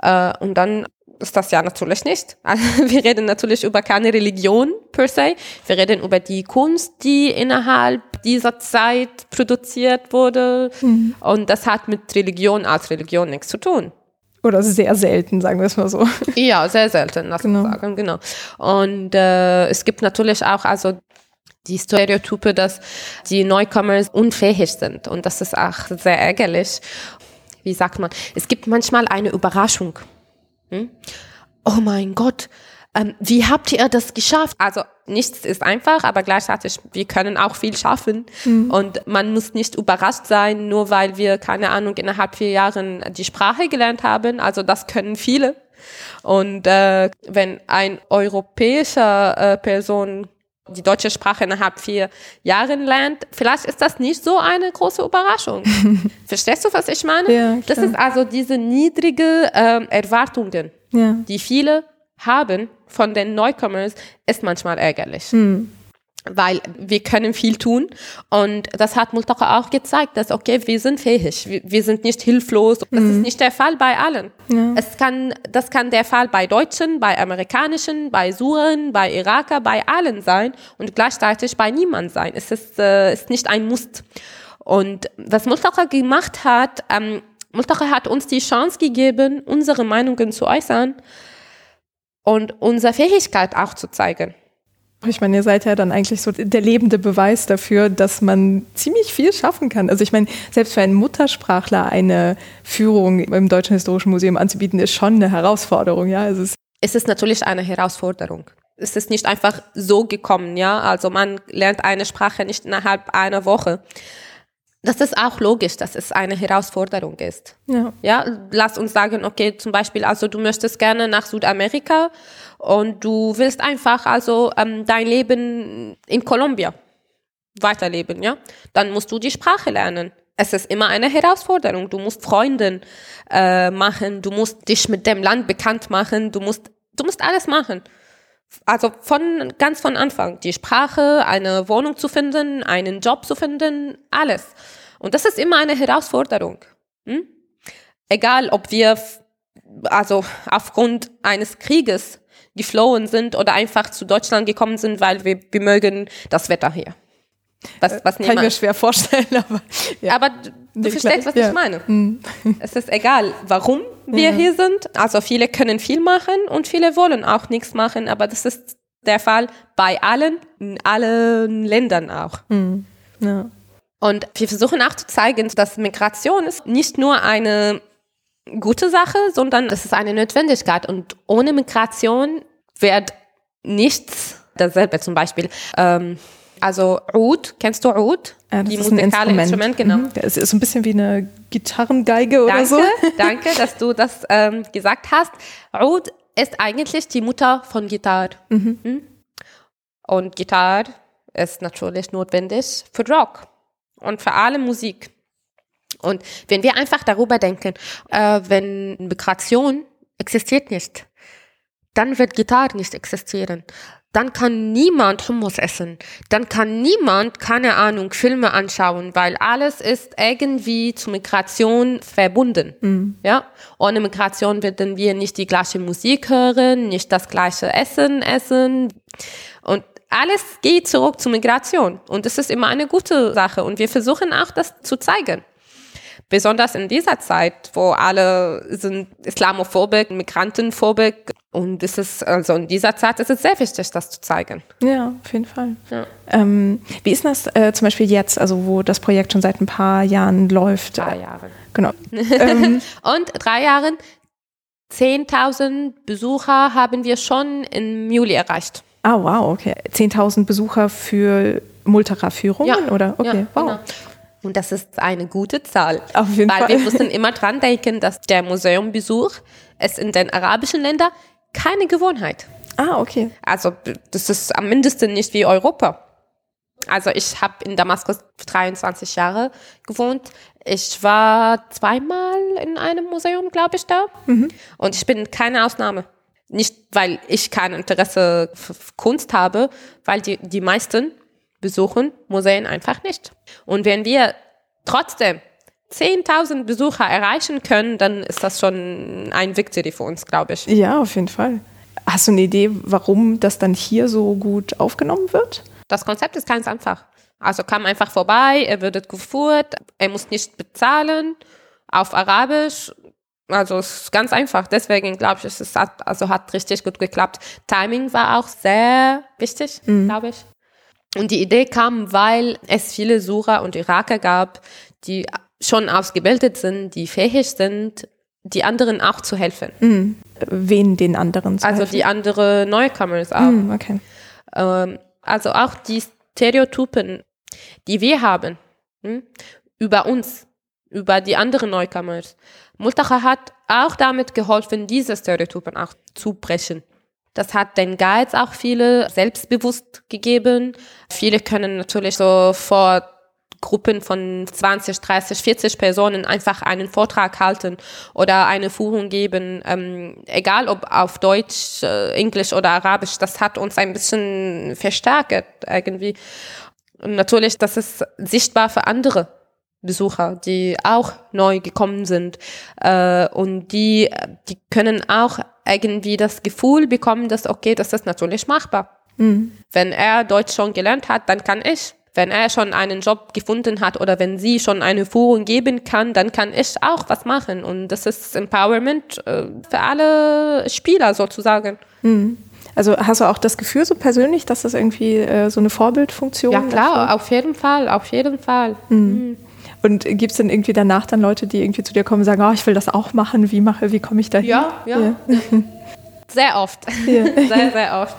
Äh, und dann ist das ja natürlich nicht. [laughs] Also wir reden natürlich über keine Religion per se. Wir reden über die Kunst, die innerhalb dieser Zeit produziert wurde. Mhm. Und das hat mit Religion als Religion nichts zu tun.
Oder sehr selten, sagen wir es mal so. [laughs]
Ja, sehr selten, lass genau. sagen, genau. Und äh, es gibt natürlich auch also die Stereotype, dass die Neucommers unfähig sind. Und das ist auch sehr ärgerlich. Wie sagt man? Es gibt manchmal eine Überraschung. Hm? Oh mein Gott, ähm, wie habt ihr das geschafft? Also nichts ist einfach, aber gleichzeitig, wir können auch viel schaffen. Mhm. Und man muss nicht überrascht sein, nur weil wir, keine Ahnung, innerhalb vier Jahren die Sprache gelernt haben. Also das können viele. Und äh, wenn ein europäischer äh, Person die deutsche Sprache innerhalb vier Jahren lernt, vielleicht ist das nicht so eine große Überraschung. [laughs] Verstehst du, was ich meine? Ja, das ist also diese niedrige ähm, Erwartungen, ja. die viele haben von den Neukommers, ist manchmal ärgerlich. Mhm weil wir können viel tun und das hat Multaka auch gezeigt, dass okay, wir sind fähig, wir, wir sind nicht hilflos. Das mhm. ist nicht der Fall bei allen. Ja. Es kann, das kann der Fall bei Deutschen, bei Amerikanischen, bei Suren, bei Iraker, bei allen sein und gleichzeitig bei niemand sein. Es ist, äh, ist nicht ein Must. Und was Multaka gemacht hat, ähm, Multaka hat uns die Chance gegeben, unsere Meinungen zu äußern und unsere Fähigkeit auch zu zeigen.
Ich meine, ihr seid ja dann eigentlich so der lebende Beweis dafür, dass man ziemlich viel schaffen kann. Also ich meine, selbst für einen Muttersprachler eine Führung im Deutschen Historischen Museum anzubieten, ist schon eine Herausforderung, ja.
Also es, es ist natürlich eine Herausforderung. Es ist nicht einfach so gekommen, ja. Also man lernt eine Sprache nicht innerhalb einer Woche. Das ist auch logisch, dass es eine Herausforderung ist. Ja. ja, lass uns sagen, okay, zum Beispiel, also du möchtest gerne nach Südamerika und du willst einfach also ähm, dein Leben in Kolumbien weiterleben, ja, dann musst du die Sprache lernen. Es ist immer eine Herausforderung. Du musst Freunden äh, machen, du musst dich mit dem Land bekannt machen, du musst, du musst alles machen. Also von ganz von Anfang die Sprache, eine Wohnung zu finden, einen Job zu finden, alles. Und das ist immer eine Herausforderung. Hm? Egal, ob wir also aufgrund eines Krieges geflohen sind oder einfach zu Deutschland gekommen sind, weil wir, wir mögen das Wetter hier.
Was, was Kann ich mir schwer vorstellen, [laughs] aber.
Ja. Aber du, du verstehst, was ja. ich meine. Mhm. [laughs] Es ist egal, warum wir ja. hier sind. Also viele können viel machen und viele wollen auch nichts machen, aber das ist der Fall bei allen, in allen Ländern auch. Mhm. Ja. Und wir versuchen auch zu zeigen, dass Migration ist nicht nur eine gute Sache, sondern das ist eine Notwendigkeit. Und ohne Migration wird nichts dasselbe zum Beispiel. Ähm, also Oud, kennst du Oud?
Ja, das Die ist ein Instrument. Instrument genau. Mhm. Es ist so ein bisschen wie eine Gitarrengeige oder
danke,
so. [laughs]
Danke, dass du das ähm, gesagt hast. Oud ist eigentlich die Mutter von Gitarre. Mhm. Hm? Und Gitarre ist natürlich notwendig für Rock und für alle Musik. Und wenn wir einfach darüber denken, äh, wenn Migration existiert nicht, dann wird Gitarre nicht existieren. dann kann niemand Hummus essen. Dann kann niemand, keine Ahnung, Filme anschauen, weil alles ist irgendwie zu Migration verbunden. Mhm. Ja, ohne Migration werden wir nicht die gleiche Musik hören, nicht das gleiche Essen essen. Und alles geht zurück zur Migration. Und das ist immer eine gute Sache. Und wir versuchen auch, das zu zeigen. Besonders in dieser Zeit, wo alle sind islamophobisch, migrantenphobisch. Und es ist, also in dieser Zeit ist es sehr wichtig, das zu zeigen.
Ja, auf jeden Fall. Ja. Ähm, wie ist das äh, zum Beispiel jetzt, also wo das Projekt schon seit ein paar Jahren läuft?
Drei Jahre.
Genau. [laughs]
ähm. Und drei Jahren, 10.000 Besucher haben wir schon im Juli erreicht.
Ah, wow, okay. 10.000 Besucher für Multara-Führungen, ja. oder? Okay, ja, wow. Genau.
Und das ist eine gute Zahl.
Auf jeden
weil
Fall.
wir müssen immer dran denken, dass der Museumbesuch es in den arabischen Ländern keine Gewohnheit.
Ah, okay.
Also das ist am mindesten nicht wie Europa. Also ich habe in Damaskus 23 Jahre gewohnt. Ich war zweimal in einem Museum, glaube ich, da. Mhm. Und ich bin keine Ausnahme. Nicht, weil ich kein Interesse für Kunst habe, weil die, die meisten besuchen Museen einfach nicht. Und wenn wir trotzdem 10.000 Besucher erreichen können, dann ist das schon ein Victory für uns, glaube ich.
Ja, auf jeden Fall. Hast du eine Idee, warum das dann hier so gut aufgenommen wird?
Das Konzept ist ganz einfach. Also kam einfach vorbei, er wird geführt, er muss nicht bezahlen auf Arabisch. Also es ist ganz einfach. Deswegen glaube ich, es hat, also hat richtig gut geklappt. Timing war auch sehr wichtig, mhm. glaube ich. Und die Idee kam, weil es viele Sucher und Iraker gab, die schon ausgebildet sind, die fähig sind, die anderen auch zu helfen.
Mhm. Wen den anderen
zu Also helfen? die andere Newcomers auch. Mhm, okay. Ähm, also auch die Stereotypen, die wir haben, hm, über uns, über die anderen Newcomers. Multacha hat auch damit geholfen, diese Stereotypen auch zu brechen. Das hat den Guides auch viele selbstbewusst gegeben. Viele können natürlich so vor Gruppen von 20, 30, 40 Personen einfach einen Vortrag halten oder eine Führung geben, ähm, egal ob auf Deutsch, äh, Englisch oder Arabisch. Das hat uns ein bisschen verstärkt irgendwie. Und natürlich, das ist sichtbar für andere Besucher, die auch neu gekommen sind äh, und die, die können auch irgendwie das Gefühl bekommen, dass okay, das ist natürlich machbar. Mhm. Wenn er Deutsch schon gelernt hat, dann kann ich. Wenn er schon einen Job gefunden hat oder wenn sie schon eine Führung geben kann, dann kann ich auch was machen. Und das ist Empowerment äh, für alle Spieler sozusagen.
Mhm. Also hast du auch das Gefühl so persönlich, dass das irgendwie äh, so eine Vorbildfunktion
ist? Ja klar, dafür? auf jeden Fall, auf jeden Fall. Mhm.
Und gibt es dann irgendwie danach dann Leute, die irgendwie zu dir kommen und sagen, oh, ich will das auch machen, wie mache, wie komme ich da hin?
Ja, ja. ja. [laughs] Sehr oft. Ja. [laughs] Sehr, sehr oft.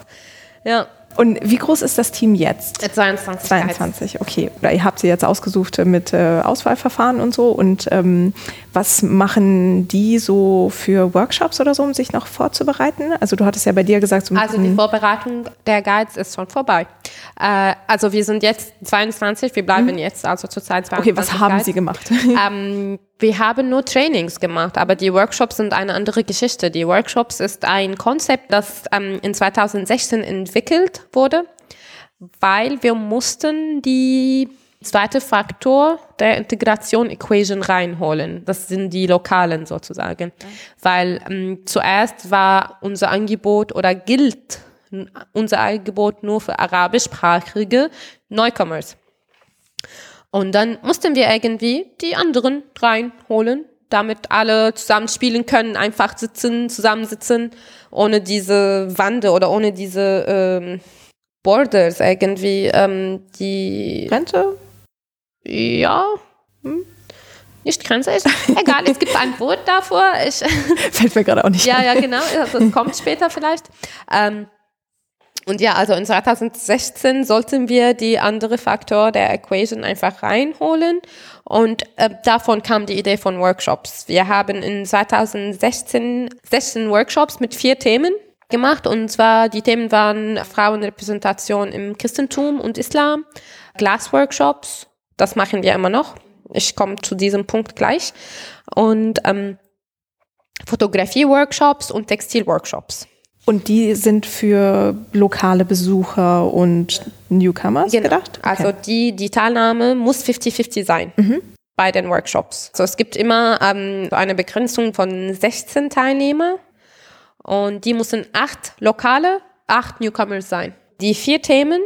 Ja.
Und wie groß ist das Team jetzt?
22.
22, okay. Oder ihr habt sie jetzt ausgesucht mit äh, Auswahlverfahren und so. Und ähm, was machen die so für Workshops oder so, um sich noch vorzubereiten? Also du hattest ja bei dir gesagt... So
also die Vorbereitung der Guides ist schon vorbei. Äh, also wir sind jetzt 22, wir bleiben hm. jetzt also zurzeit 22
Okay, was haben Guides. Sie gemacht? [laughs]
Ähm, wir haben nur Trainings gemacht, aber die Workshops sind eine andere Geschichte. Die Workshops ist ein Konzept, das ähm, in 2016 entwickelt wurde, weil wir mussten die zweite Faktor der Integration Equation reinholen. Das sind die lokalen sozusagen. Okay. Weil ähm, zuerst war unser Angebot oder gilt unser Angebot nur für arabischsprachige Newcomers. Und dann mussten wir irgendwie die anderen reinholen, damit alle zusammen spielen können, einfach sitzen, zusammensitzen, ohne diese Wände oder ohne diese ähm, Borders irgendwie. Ähm, die
Grenze?
Ja. Hm? Nicht Grenze ist. [laughs] Egal, es gibt ein Wort davor. Ich
Fällt mir gerade auch nicht
Ja, ja, genau. Das kommt später vielleicht. Ähm, und ja, also in 2016 sollten wir die andere Faktor der Equation einfach reinholen. Und äh, davon kam die Idee von Workshops. Wir haben in 2016 16 Workshops mit vier Themen gemacht. Und zwar die Themen waren Frauenrepräsentation im Christentum und Islam, Glasworkshops, das machen wir immer noch. Ich komme zu diesem Punkt gleich. Und ähm, Fotografie-Workshops und Textil-Workshops.
Und die sind für lokale Besucher und Newcomers
Genau.
gedacht? Okay.
Also die, die Teilnahme muss 50-50 sein bei den Workshops. Also es gibt immer ähm, so eine Begrenzung von 16 Teilnehmer und die müssen acht lokale, acht Newcomers sein. Die vier Themen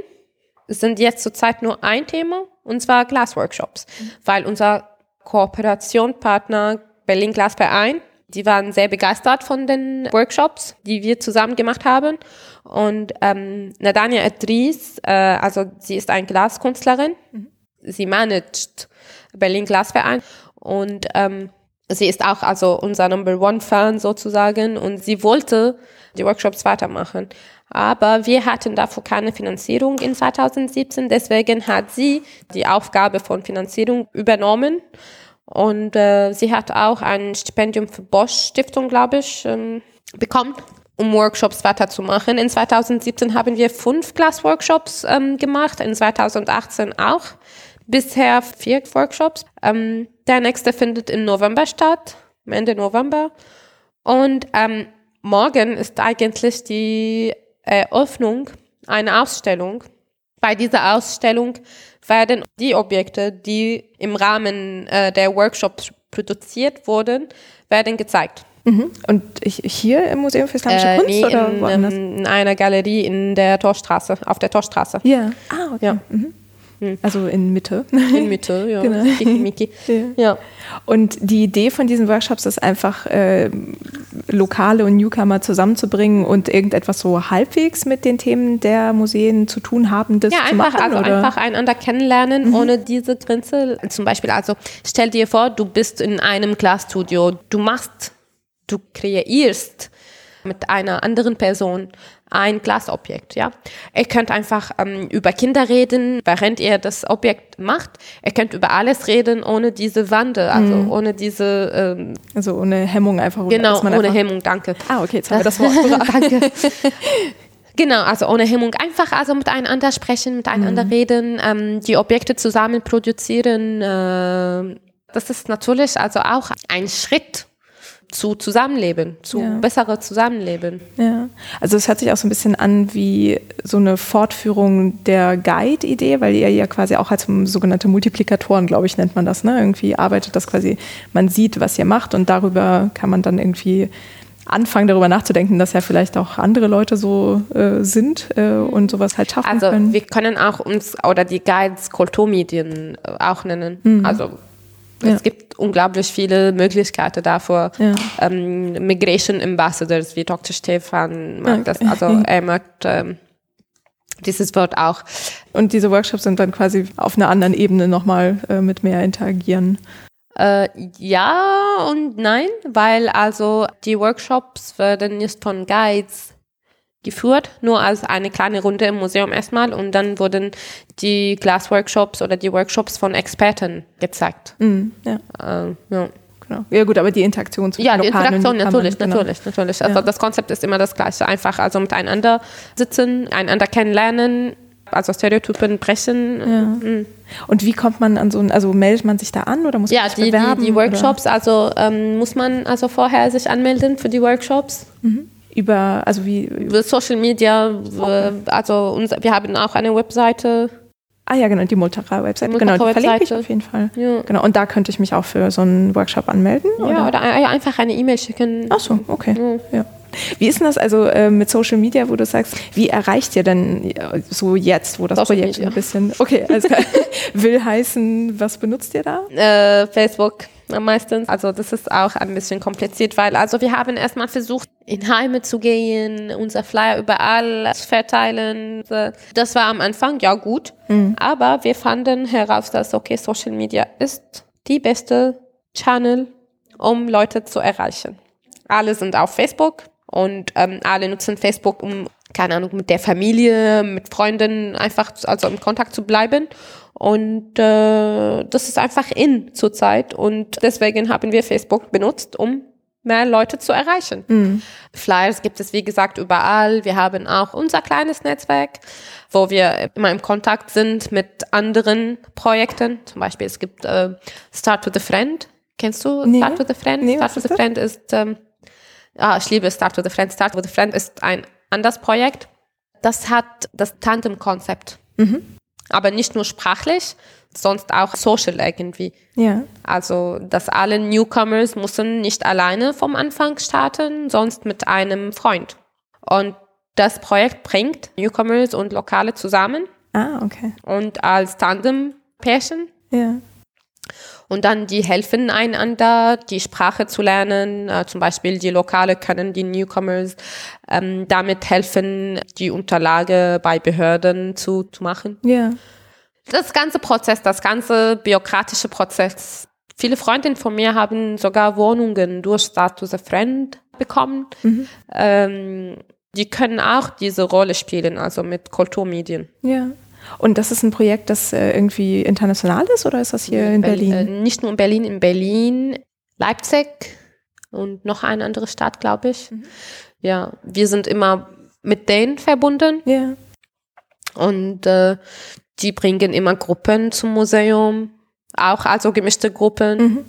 sind jetzt zurzeit nur ein Thema und zwar Glasworkshops, weil unser Kooperationspartner Berlin Glasverein die waren sehr begeistert von den Workshops, die wir zusammen gemacht haben. Und ähm, Nadania Edris, äh, also sie ist eine Glaskünstlerin, sie managt Berlin Glasverein und ähm, sie ist auch also unser Number One Fan sozusagen und sie wollte die Workshops weitermachen. Aber wir hatten dafür keine Finanzierung in 2017, deswegen hat sie die Aufgabe von Finanzierung übernommen. Und äh, sie hat auch ein Stipendium für Bosch Stiftung, glaube ich, ähm, bekommen, um Workshops weiterzumachen. In 2017 haben wir fünf Glasworkshops ähm, gemacht, in 2018 auch. Bisher vier Workshops. Ähm, der nächste findet im November statt, Ende November. Und ähm, morgen ist eigentlich die Eröffnung einer Ausstellung. Bei dieser Ausstellung werden die Objekte, die im Rahmen äh, der Workshops produziert wurden, werden gezeigt.
Mhm. Und hier im Museum für Islamische
Äh,
Kunst
nee,
oder
in,
woanders?
ähm, in einer Galerie in der Torstraße, auf der Torstraße.
ja. Ah, okay.
Ja.
Mhm. Also in Mitte.
In Mitte, ja. [laughs]
Genau.
Schickimicki. [laughs]
Ja.
ja.
Und die Idee von diesen Workshops ist einfach, äh, Lokale und Newcomer zusammenzubringen und irgendetwas so halbwegs mit den Themen der Museen zu tun haben, das
Ja,
zu
einfach,
machen,
also
oder?
einfach einander kennenlernen, ohne diese Grenze. Zum Beispiel, also stell dir vor, du bist in einem Glasstudio, du machst, du kreierst mit einer anderen Person ein Glasobjekt, ja. Ihr könnt einfach ähm, über Kinder reden, während ihr das Objekt macht. Ihr könnt über alles reden, ohne diese Wande, also ohne diese, ähm,
Also ohne Hemmung einfach.
genau, ohne
einfach,
Hemmung, danke.
Ah, okay, jetzt haben wir das Wort. [laughs]
Danke. Genau, also ohne Hemmung einfach also miteinander sprechen, miteinander reden, ähm, die Objekte zusammen produzieren. Äh, das ist natürlich also auch ein Schritt zu Zusammenleben, zu
Ja.
bessere Zusammenleben.
Ja, also es hört sich auch so ein bisschen an wie so eine Fortführung der Guide-Idee, weil ihr ja quasi auch als sogenannte Multiplikatoren, glaube ich, nennt man das, ne? Irgendwie arbeitet das quasi, man sieht, was ihr macht und darüber kann man dann irgendwie anfangen, darüber nachzudenken, dass ja vielleicht auch andere Leute so äh, sind äh, und sowas halt schaffen
Also
können.
wir können auch uns oder die Guides Kulturmedien äh, auch nennen. Also
Ja.
es gibt unglaublich viele Möglichkeiten dafür.
Ja.
Ähm, Migration Ambassadors, wie Dr. Stefan mag das.
Okay.
Also er mag ähm, dieses Wort auch.
Und diese Workshops sind dann quasi auf einer anderen Ebene nochmal äh, mit mehr interagieren.
Äh, ja und nein, weil also die Workshops werden nicht von Guides geführt, nur als eine kleine Runde im Museum erstmal und dann wurden die Glasworkshops oder die Workshops von Experten gezeigt.
Mhm, ja,
Äh, ja.
genau. Ja gut, aber die Interaktion zwischen
ja, die Interaktion
Newcomern,
natürlich,
genau.
natürlich, natürlich. Also
Ja.
das Konzept ist immer das gleiche, einfach also miteinander sitzen, einander kennenlernen, also Stereotypen brechen. Mhm.
Und wie kommt man an so ein, also meldet man sich da an oder muss man
Ja,
sich
die, die,
bewerben?
die
oder?
Workshops, also ähm, muss man also vorher sich anmelden für die Workshops.
Über, also wie,
Über Social Media, äh, also unser, wir haben auch eine Webseite.
ah ja, genau, die Multara-Website.
Die
Genau, die verlinke ich
Multara-Webseite.
auf jeden Fall.
Ja.
Genau, und da könnte ich mich auch für so einen Workshop anmelden?
Ja, oder ein- einfach eine E-Mail schicken.
Ach so, okay. Ja. Wie ist denn das also äh, mit Social Media, wo du sagst, wie erreicht ihr denn äh, so jetzt, wo das
Social
Projekt
Media.
ein bisschen, okay, alles klar. [laughs] will heißen, was benutzt ihr da?
äh, Facebook meistens. Also das ist auch ein bisschen kompliziert, weil also wir haben erstmal versucht, in Heime zu gehen, unser Flyer überall zu verteilen. Das war am Anfang ja gut, aber wir fanden heraus, dass okay, Social Media ist die beste Channel, um Leute zu erreichen. Alle sind auf Facebook und ähm, alle nutzen Facebook, um keine Ahnung, mit der Familie, mit Freunden einfach also im Kontakt zu bleiben. Und äh, das ist einfach in zurzeit. Und deswegen haben wir Facebook benutzt, um mehr Leute zu erreichen. Flyers gibt es, wie gesagt, überall. Wir haben auch unser kleines Netzwerk, wo wir immer im Kontakt sind mit anderen Projekten. Zum Beispiel, es gibt äh, Start with a Friend. Kennst du
Nee.
Start with a Friend?
Nee,
Start with a? Friend ist, ähm, ah, ich liebe Start with a Friend. Start with a Friend ist ein an das Projekt. Das hat das Tandem-Konzept. Aber nicht nur sprachlich, sonst auch social irgendwie.
Ja.
Also, dass alle Newcomers müssen nicht alleine vom Anfang starten, sonst mit einem Freund. Und das Projekt bringt Newcomers und Lokale zusammen
Ah, okay.
und als Tandem-Pärchen.
Ja.
Und dann die helfen einander, die Sprache zu lernen. Äh, zum Beispiel die Lokale können die Newcomers ähm, damit helfen, die Unterlage bei Behörden zu, zu machen.
Ja.
Das ganze Prozess, das ganze bürokratische Prozess. Viele Freundinnen von mir haben sogar Wohnungen durch Status a Friend bekommen. Ähm, die können auch diese Rolle spielen, also mit Kulturmedien.
Ja. Und das ist ein Projekt, das äh, irgendwie international ist oder ist das hier in
Berlin-
Berlin?
Äh, nicht nur in Berlin, in Berlin, Leipzig und noch eine andere Stadt, glaube ich.
Mhm.
Ja, wir sind immer mit denen verbunden
Ja.
und äh, die bringen immer Gruppen zum Museum, auch also gemischte Gruppen.
Mhm.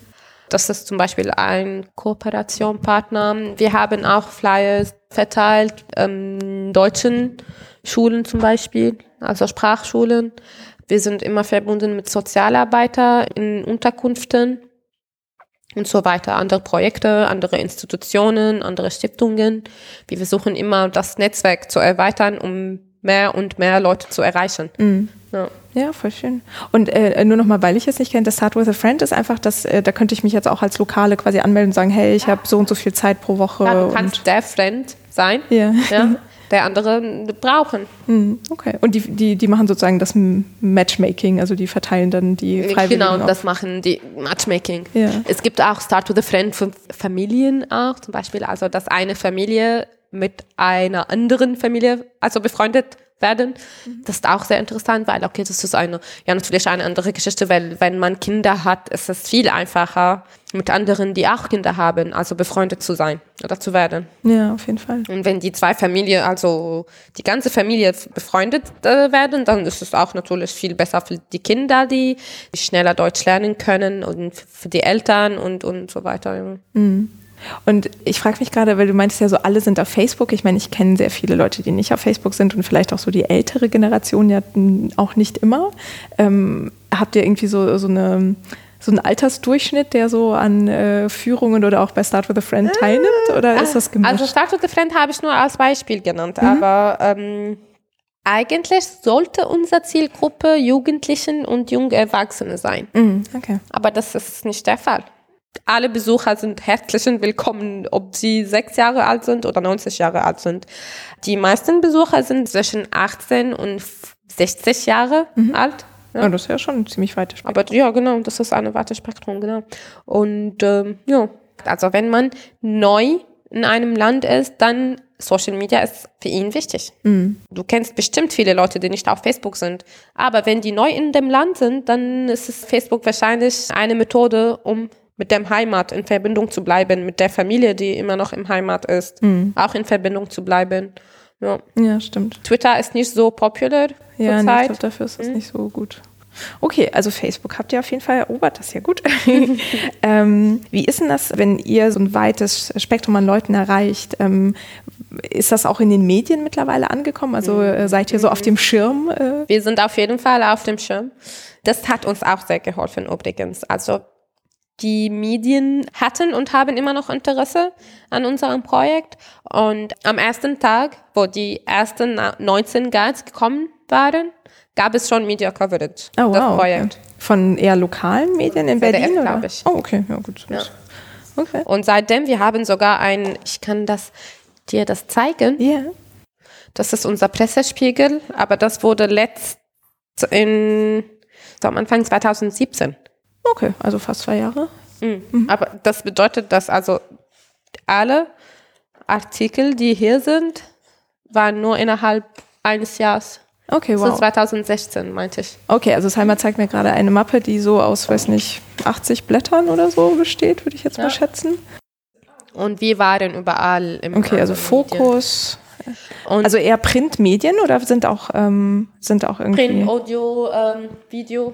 Das ist zum Beispiel ein Kooperationspartner. Wir haben auch Flyers verteilt, ähm, deutschen Schulen zum Beispiel, also Sprachschulen. Wir sind immer verbunden mit Sozialarbeiter in Unterkünften und so weiter. Andere Projekte, andere Institutionen, andere Stiftungen. Wir versuchen immer das Netzwerk zu erweitern, um mehr und mehr Leute zu erreichen.
Mhm.
Ja.
Ja, voll schön. Und äh, nur nochmal, weil ich es nicht kenne, das Start with a Friend ist einfach, dass, äh, da könnte ich mich jetzt auch als Lokale quasi anmelden und sagen, hey, ich habe so und so viel Zeit pro Woche.
Ja, du kannst der Friend sein,
ja.
ja, der andere brauchen.
Mhm, Okay. Und die, die, die machen sozusagen das Matchmaking, also die verteilen dann die Freiwilligen.
Genau,
auf.
das machen die Matchmaking.
Ja.
Es gibt auch Start with a Friend für Familien auch, zum Beispiel, also dass eine Familie mit einer anderen Familie, also befreundet werden. Das ist auch sehr interessant, weil okay, das ist eine, ja natürlich eine andere Geschichte, weil wenn man Kinder hat, ist es viel einfacher mit anderen, die auch Kinder haben, also befreundet zu sein oder zu werden.
Ja, auf jeden Fall.
Und wenn die zwei Familien, also die ganze Familie befreundet äh, werden, dann ist es auch natürlich viel besser für die Kinder, die, die schneller Deutsch lernen können und für die Eltern und, und so weiter. ja.
Und ich frage mich gerade, weil du meintest ja so, alle sind auf Facebook. Ich meine, ich kenne sehr viele Leute, die nicht auf Facebook sind und vielleicht auch so die ältere Generation ja auch nicht immer. Ähm, habt ihr irgendwie so, so, eine, so einen Altersdurchschnitt, der so an äh, Führungen oder auch bei Start with a Friend teilnimmt? Oder ist das gemischt?
Also Start with a Friend habe ich nur als Beispiel genannt, aber ähm, eigentlich sollte unsere Zielgruppe Jugendlichen und junge Erwachsene sein.
Mhm, okay.
Aber das ist nicht der Fall. Alle Besucher sind herzlich willkommen, ob sie sechs Jahre alt sind oder 90 Jahre alt sind. Die meisten Besucher sind zwischen 18 und 60 Jahre alt.
Ja. das ist ja schon ein ziemlich weites Spektrum.
Aber ja, genau, das ist eine Wartespektrum, genau. Und ähm, ja, also wenn man neu in einem Land ist, dann Social Media ist für ihn wichtig. Du kennst bestimmt viele Leute, die nicht auf Facebook sind. Aber wenn die neu in dem Land sind, dann ist es Facebook wahrscheinlich eine Methode, um mit dem Heimat in Verbindung zu bleiben, mit der Familie, die immer noch im Heimat ist, auch in Verbindung zu bleiben. Ja.
Ja, stimmt.
Twitter ist nicht so popular
Ja, ich
zurzeit.
glaube, dafür ist das nicht so gut. Okay, also Facebook habt ihr auf jeden Fall erobert, das ist ja gut. [laughs] ähm, wie ist denn das, wenn ihr so ein weites Spektrum an Leuten erreicht? Ähm, ist das auch in den Medien mittlerweile angekommen? Also äh, seid ihr so auf dem Schirm? Äh?
Wir sind auf jeden Fall auf dem Schirm. Das hat uns auch sehr geholfen übrigens. Also die Medien hatten und haben immer noch Interesse an unserem Projekt. Und am ersten Tag, wo die ersten 19 Guides gekommen waren, gab es schon Media Coverage.
Oh,
das
wow. Okay.
Projekt.
Von eher lokalen Medien in
ZDF,
Berlin? oder?
glaub ich.
Oh, okay, ja gut.
Ja.
Okay.
Und seitdem, wir haben sogar ein, ich kann das dir das zeigen.
Ja.
Das ist unser Pressespiegel, aber das wurde letzt in, so am Anfang 2017.
Okay, also fast zwei Jahre.
Mhm. Aber das bedeutet, dass also alle Artikel, die hier sind, waren nur innerhalb eines Jahres.
Okay, wow.
ist 2016, meinte ich.
Okay, also Salma zeigt mir gerade eine Mappe, die so aus, weiß nicht, 80 Blättern oder so besteht, würde ich jetzt mal
Ja.
schätzen.
Und wir waren überall im
Okay, also. Fokus.
Und
Also eher Printmedien oder sind auch, ähm, sind auch irgendwie
Print, Audio, ähm, Video.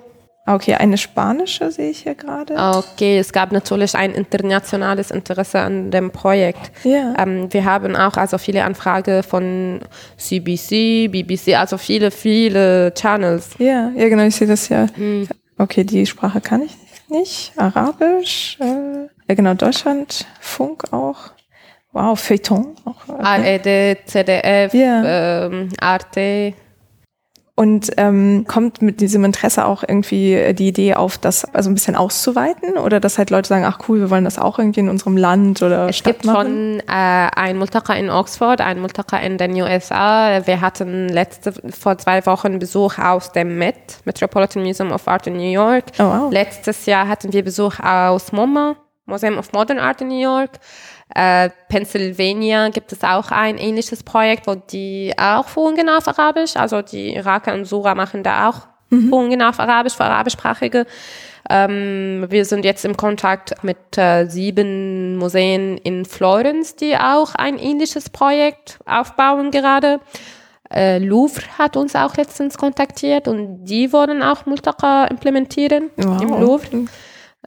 Okay, eine spanische sehe ich hier gerade.
Okay, es gab natürlich ein internationales Interesse an dem Projekt.
Ja.
Ähm, wir haben auch also viele Anfragen von CBC, BBC, also viele, viele Channels.
Ja, ja, genau, ich sehe das ja.
Hm.
Okay, die Sprache kann ich nicht. Arabisch, äh, ja genau, Deutschland, Funk auch. Wow, Feuilleton auch. Okay.
ARD, ZDF,
Ja.
ähm, Arte.
Und ähm, kommt mit diesem Interesse auch irgendwie äh, die Idee auf, das also ein bisschen auszuweiten oder dass halt Leute sagen, ach cool, wir wollen das auch irgendwie in unserem Land oder
Es
Stadt
gibt
machen?
schon äh, ein Multaka in Oxford, ein Multaka in den USA. Wir hatten letzte, vor zwei Wochen Besuch aus dem Met, Metropolitan Museum of Art in New York.
Oh, wow.
Letztes Jahr hatten wir Besuch aus MoMA, Museum of Modern Art in New York. Äh, Pennsylvania gibt es auch ein ähnliches Projekt, wo die auch Fugen auf Arabisch, also die Iraker und Sura machen da auch Fugen auf Arabisch für Arabischsprachige. Ähm, wir sind jetzt im Kontakt mit äh, sieben Museen in Florenz, die auch ein ähnliches Projekt aufbauen gerade. Äh, Louvre hat uns auch letztens kontaktiert und die wollen auch Multaka implementieren
Wow.
im Louvre.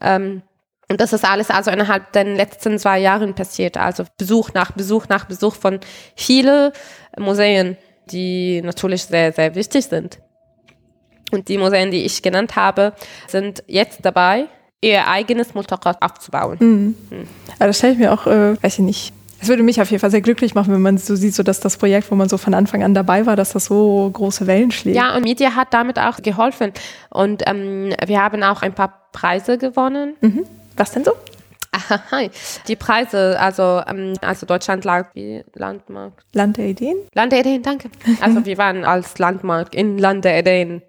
Ähm, und das ist alles also innerhalb der letzten zwei Jahren passiert. Also Besuch nach Besuch nach Besuch von vielen Museen, die natürlich sehr, sehr wichtig sind. Und die Museen, die ich genannt habe, sind jetzt dabei, ihr eigenes Multaka aufzubauen.
Aber das stelle ich mir auch, äh, weiß ich nicht. Es würde mich auf jeden Fall sehr glücklich machen, wenn man so sieht, so dass das Projekt, wo man so von Anfang an dabei war, dass das so große Wellen schlägt.
Ja, und Media hat damit auch geholfen. Und ähm, wir haben auch ein paar Preise gewonnen.
Was denn so?
Aha, die Preise, also, ähm, also Deutschland lag wie Landmark.
Land der Ideen?
Land der Ideen, danke. Also wir waren als Landmark in Land der Ideen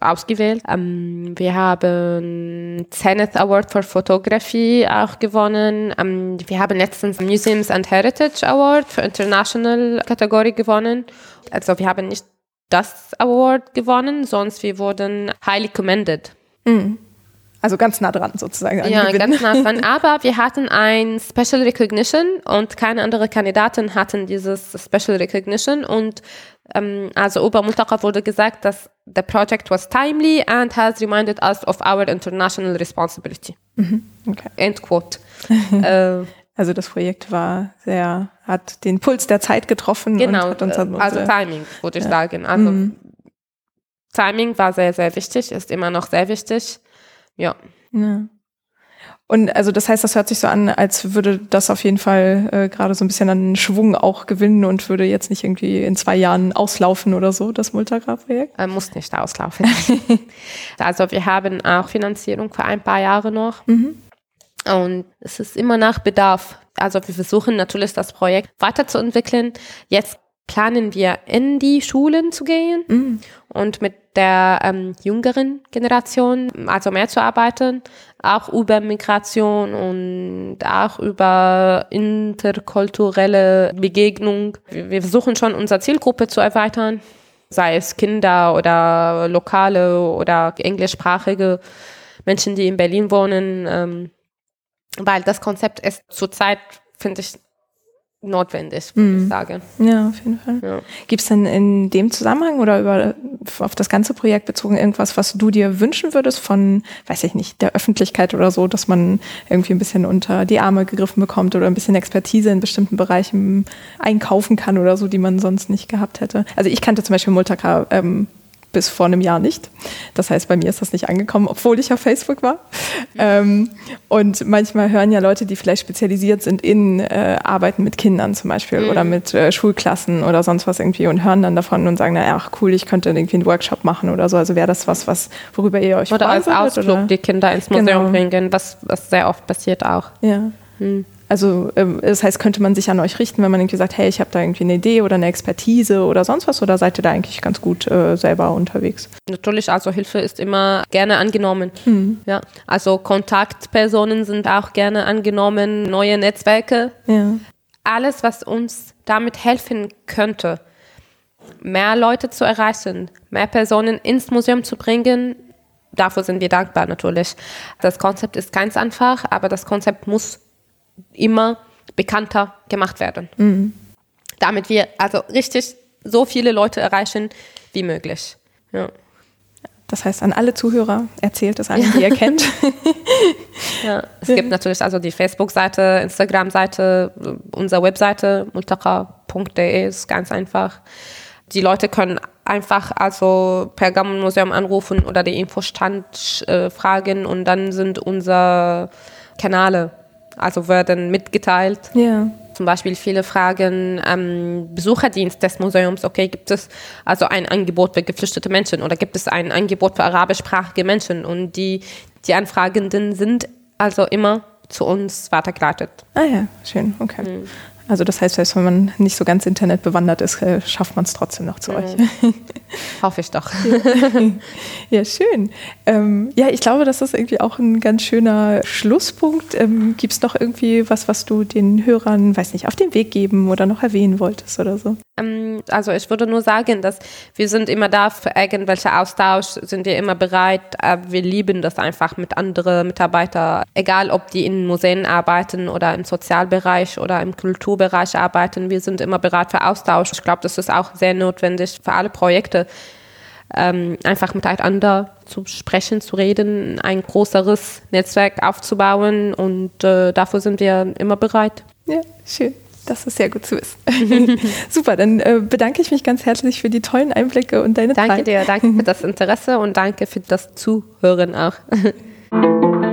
ausgewählt. Ähm, wir haben Zenith Award for Photography auch gewonnen. Ähm, wir haben letztens Museums and Heritage Award für International Kategorie gewonnen. Also wir haben nicht das Award gewonnen, sonst wir wurden highly commended.
Also ganz nah dran sozusagen.
Ja, ganz nah dran. [laughs] Aber wir hatten ein Special Recognition und keine anderen Kandidaten hatten dieses Special Recognition. Und ähm, also Multaka wurde gesagt, dass the project was timely and has reminded us of our international responsibility.
Okay.
End quote. [laughs] äh,
Also das Projekt war sehr, hat den Puls der Zeit getroffen
genau,
und hat uns
äh, also Timing, würde ich sagen. Also Timing war sehr, sehr wichtig, ist immer noch sehr wichtig. Ja.
Ja. Und also das heißt, das hört sich so an, als würde das auf jeden Fall äh, gerade so ein bisschen an Schwung auch gewinnen und würde jetzt nicht irgendwie in zwei Jahren auslaufen oder so, das Multagra-Projekt.
äh, muss nicht auslaufen. [laughs] also wir haben auch Finanzierung für ein paar Jahre noch. Und es ist immer nach Bedarf. Also wir versuchen natürlich das Projekt weiterzuentwickeln. Jetzt planen wir in die Schulen zu gehen und mit der ähm, jüngeren Generation also mehr zu arbeiten, auch über Migration und auch über interkulturelle Begegnung. Wir wir versuchen schon unsere Zielgruppe zu erweitern, sei es Kinder oder lokale oder englischsprachige Menschen, die in Berlin wohnen, ähm, weil das Konzept ist zurzeit, finde ich, notwendig, würde ich sagen.
Ja, auf jeden Fall.
Ja.
Gibt es denn in dem Zusammenhang oder über auf das ganze Projekt bezogen irgendwas, was du dir wünschen würdest von, weiß ich nicht, der Öffentlichkeit oder so, dass man irgendwie ein bisschen unter die Arme gegriffen bekommt oder ein bisschen Expertise in bestimmten Bereichen einkaufen kann oder so, die man sonst nicht gehabt hätte? Also ich kannte zum Beispiel Multaka ähm, bis vor einem Jahr nicht. Das heißt, bei mir ist das nicht angekommen, obwohl ich auf Facebook war. Ähm, und manchmal hören ja Leute, die vielleicht spezialisiert sind in äh, Arbeiten mit Kindern zum Beispiel oder mit äh, Schulklassen oder sonst was irgendwie und hören dann davon und sagen, naja, ach cool, ich könnte irgendwie einen Workshop machen oder so. Also wäre das was, was worüber ihr euch
Oder als Ausflug
oder?
die Kinder ins Museum
Genau.
bringen, was, was sehr oft passiert auch.
Ja. Also ähm, das heißt, könnte man sich an euch richten, wenn man irgendwie sagt, hey, ich habe da irgendwie eine Idee oder eine Expertise oder sonst was, oder seid ihr da eigentlich ganz gut äh, selber unterwegs?
Natürlich, also Hilfe ist immer gerne angenommen. Ja, also Kontaktpersonen sind auch gerne angenommen, neue Netzwerke.
Ja.
Alles, was uns damit helfen könnte, mehr Leute zu erreichen, mehr Personen ins Museum zu bringen, dafür sind wir dankbar natürlich. Das Konzept ist ganz einfach, aber das Konzept muss immer bekannter gemacht werden. Damit wir also richtig so viele Leute erreichen wie möglich. Ja.
Das heißt, an alle Zuhörer erzählt es allen, die ihr [laughs] kennt.
ja, es gibt natürlich also die Facebook-Seite, Instagram-Seite, unsere Webseite multaka.de ist ganz einfach. Die Leute können einfach also per Gammelmuseum anrufen oder die Infostand äh, fragen und dann sind unsere Kanäle, also werden mitgeteilt.
Ja
zum Beispiel viele Fragen ähm, Besucherdienst des Museums. Okay, gibt es also ein Angebot für geflüchtete Menschen oder gibt es ein Angebot für arabischsprachige Menschen? Und die, die Anfragenden sind also immer zu uns weitergeleitet.
Ah ja, schön, okay. Mhm. Also das heißt, selbst wenn man nicht so ganz Internet bewandert ist, äh, schafft man es trotzdem noch zu mhm. euch. [laughs]
Hoffe ich doch. [laughs]
ja, schön. Ähm, ja, ich glaube, das ist irgendwie auch ein ganz schöner Schlusspunkt. Ähm, Gibt es noch irgendwie was, was du den Hörern, weiß nicht, auf den Weg geben oder noch erwähnen wolltest oder so?
Ähm, also ich würde nur sagen, dass wir sind immer da für irgendwelche Austausch, sind wir immer bereit. Äh, wir lieben das einfach mit anderen Mitarbeitern, egal ob die in Museen arbeiten oder im Sozialbereich oder im Kulturbereich arbeiten. Wir sind immer bereit für Austausch. Ich glaube, das ist auch sehr notwendig für alle Projekte. Ähm, einfach miteinander zu sprechen, zu reden, ein größeres Netzwerk aufzubauen und äh, dafür sind wir immer bereit.
Ja, schön. Das ist sehr gut zu wissen. [laughs] Super, dann äh, bedanke ich mich ganz herzlich für die tollen Einblicke und deine
danke
Zeit.
Danke dir, danke für das Interesse und danke für das Zuhören auch. [laughs]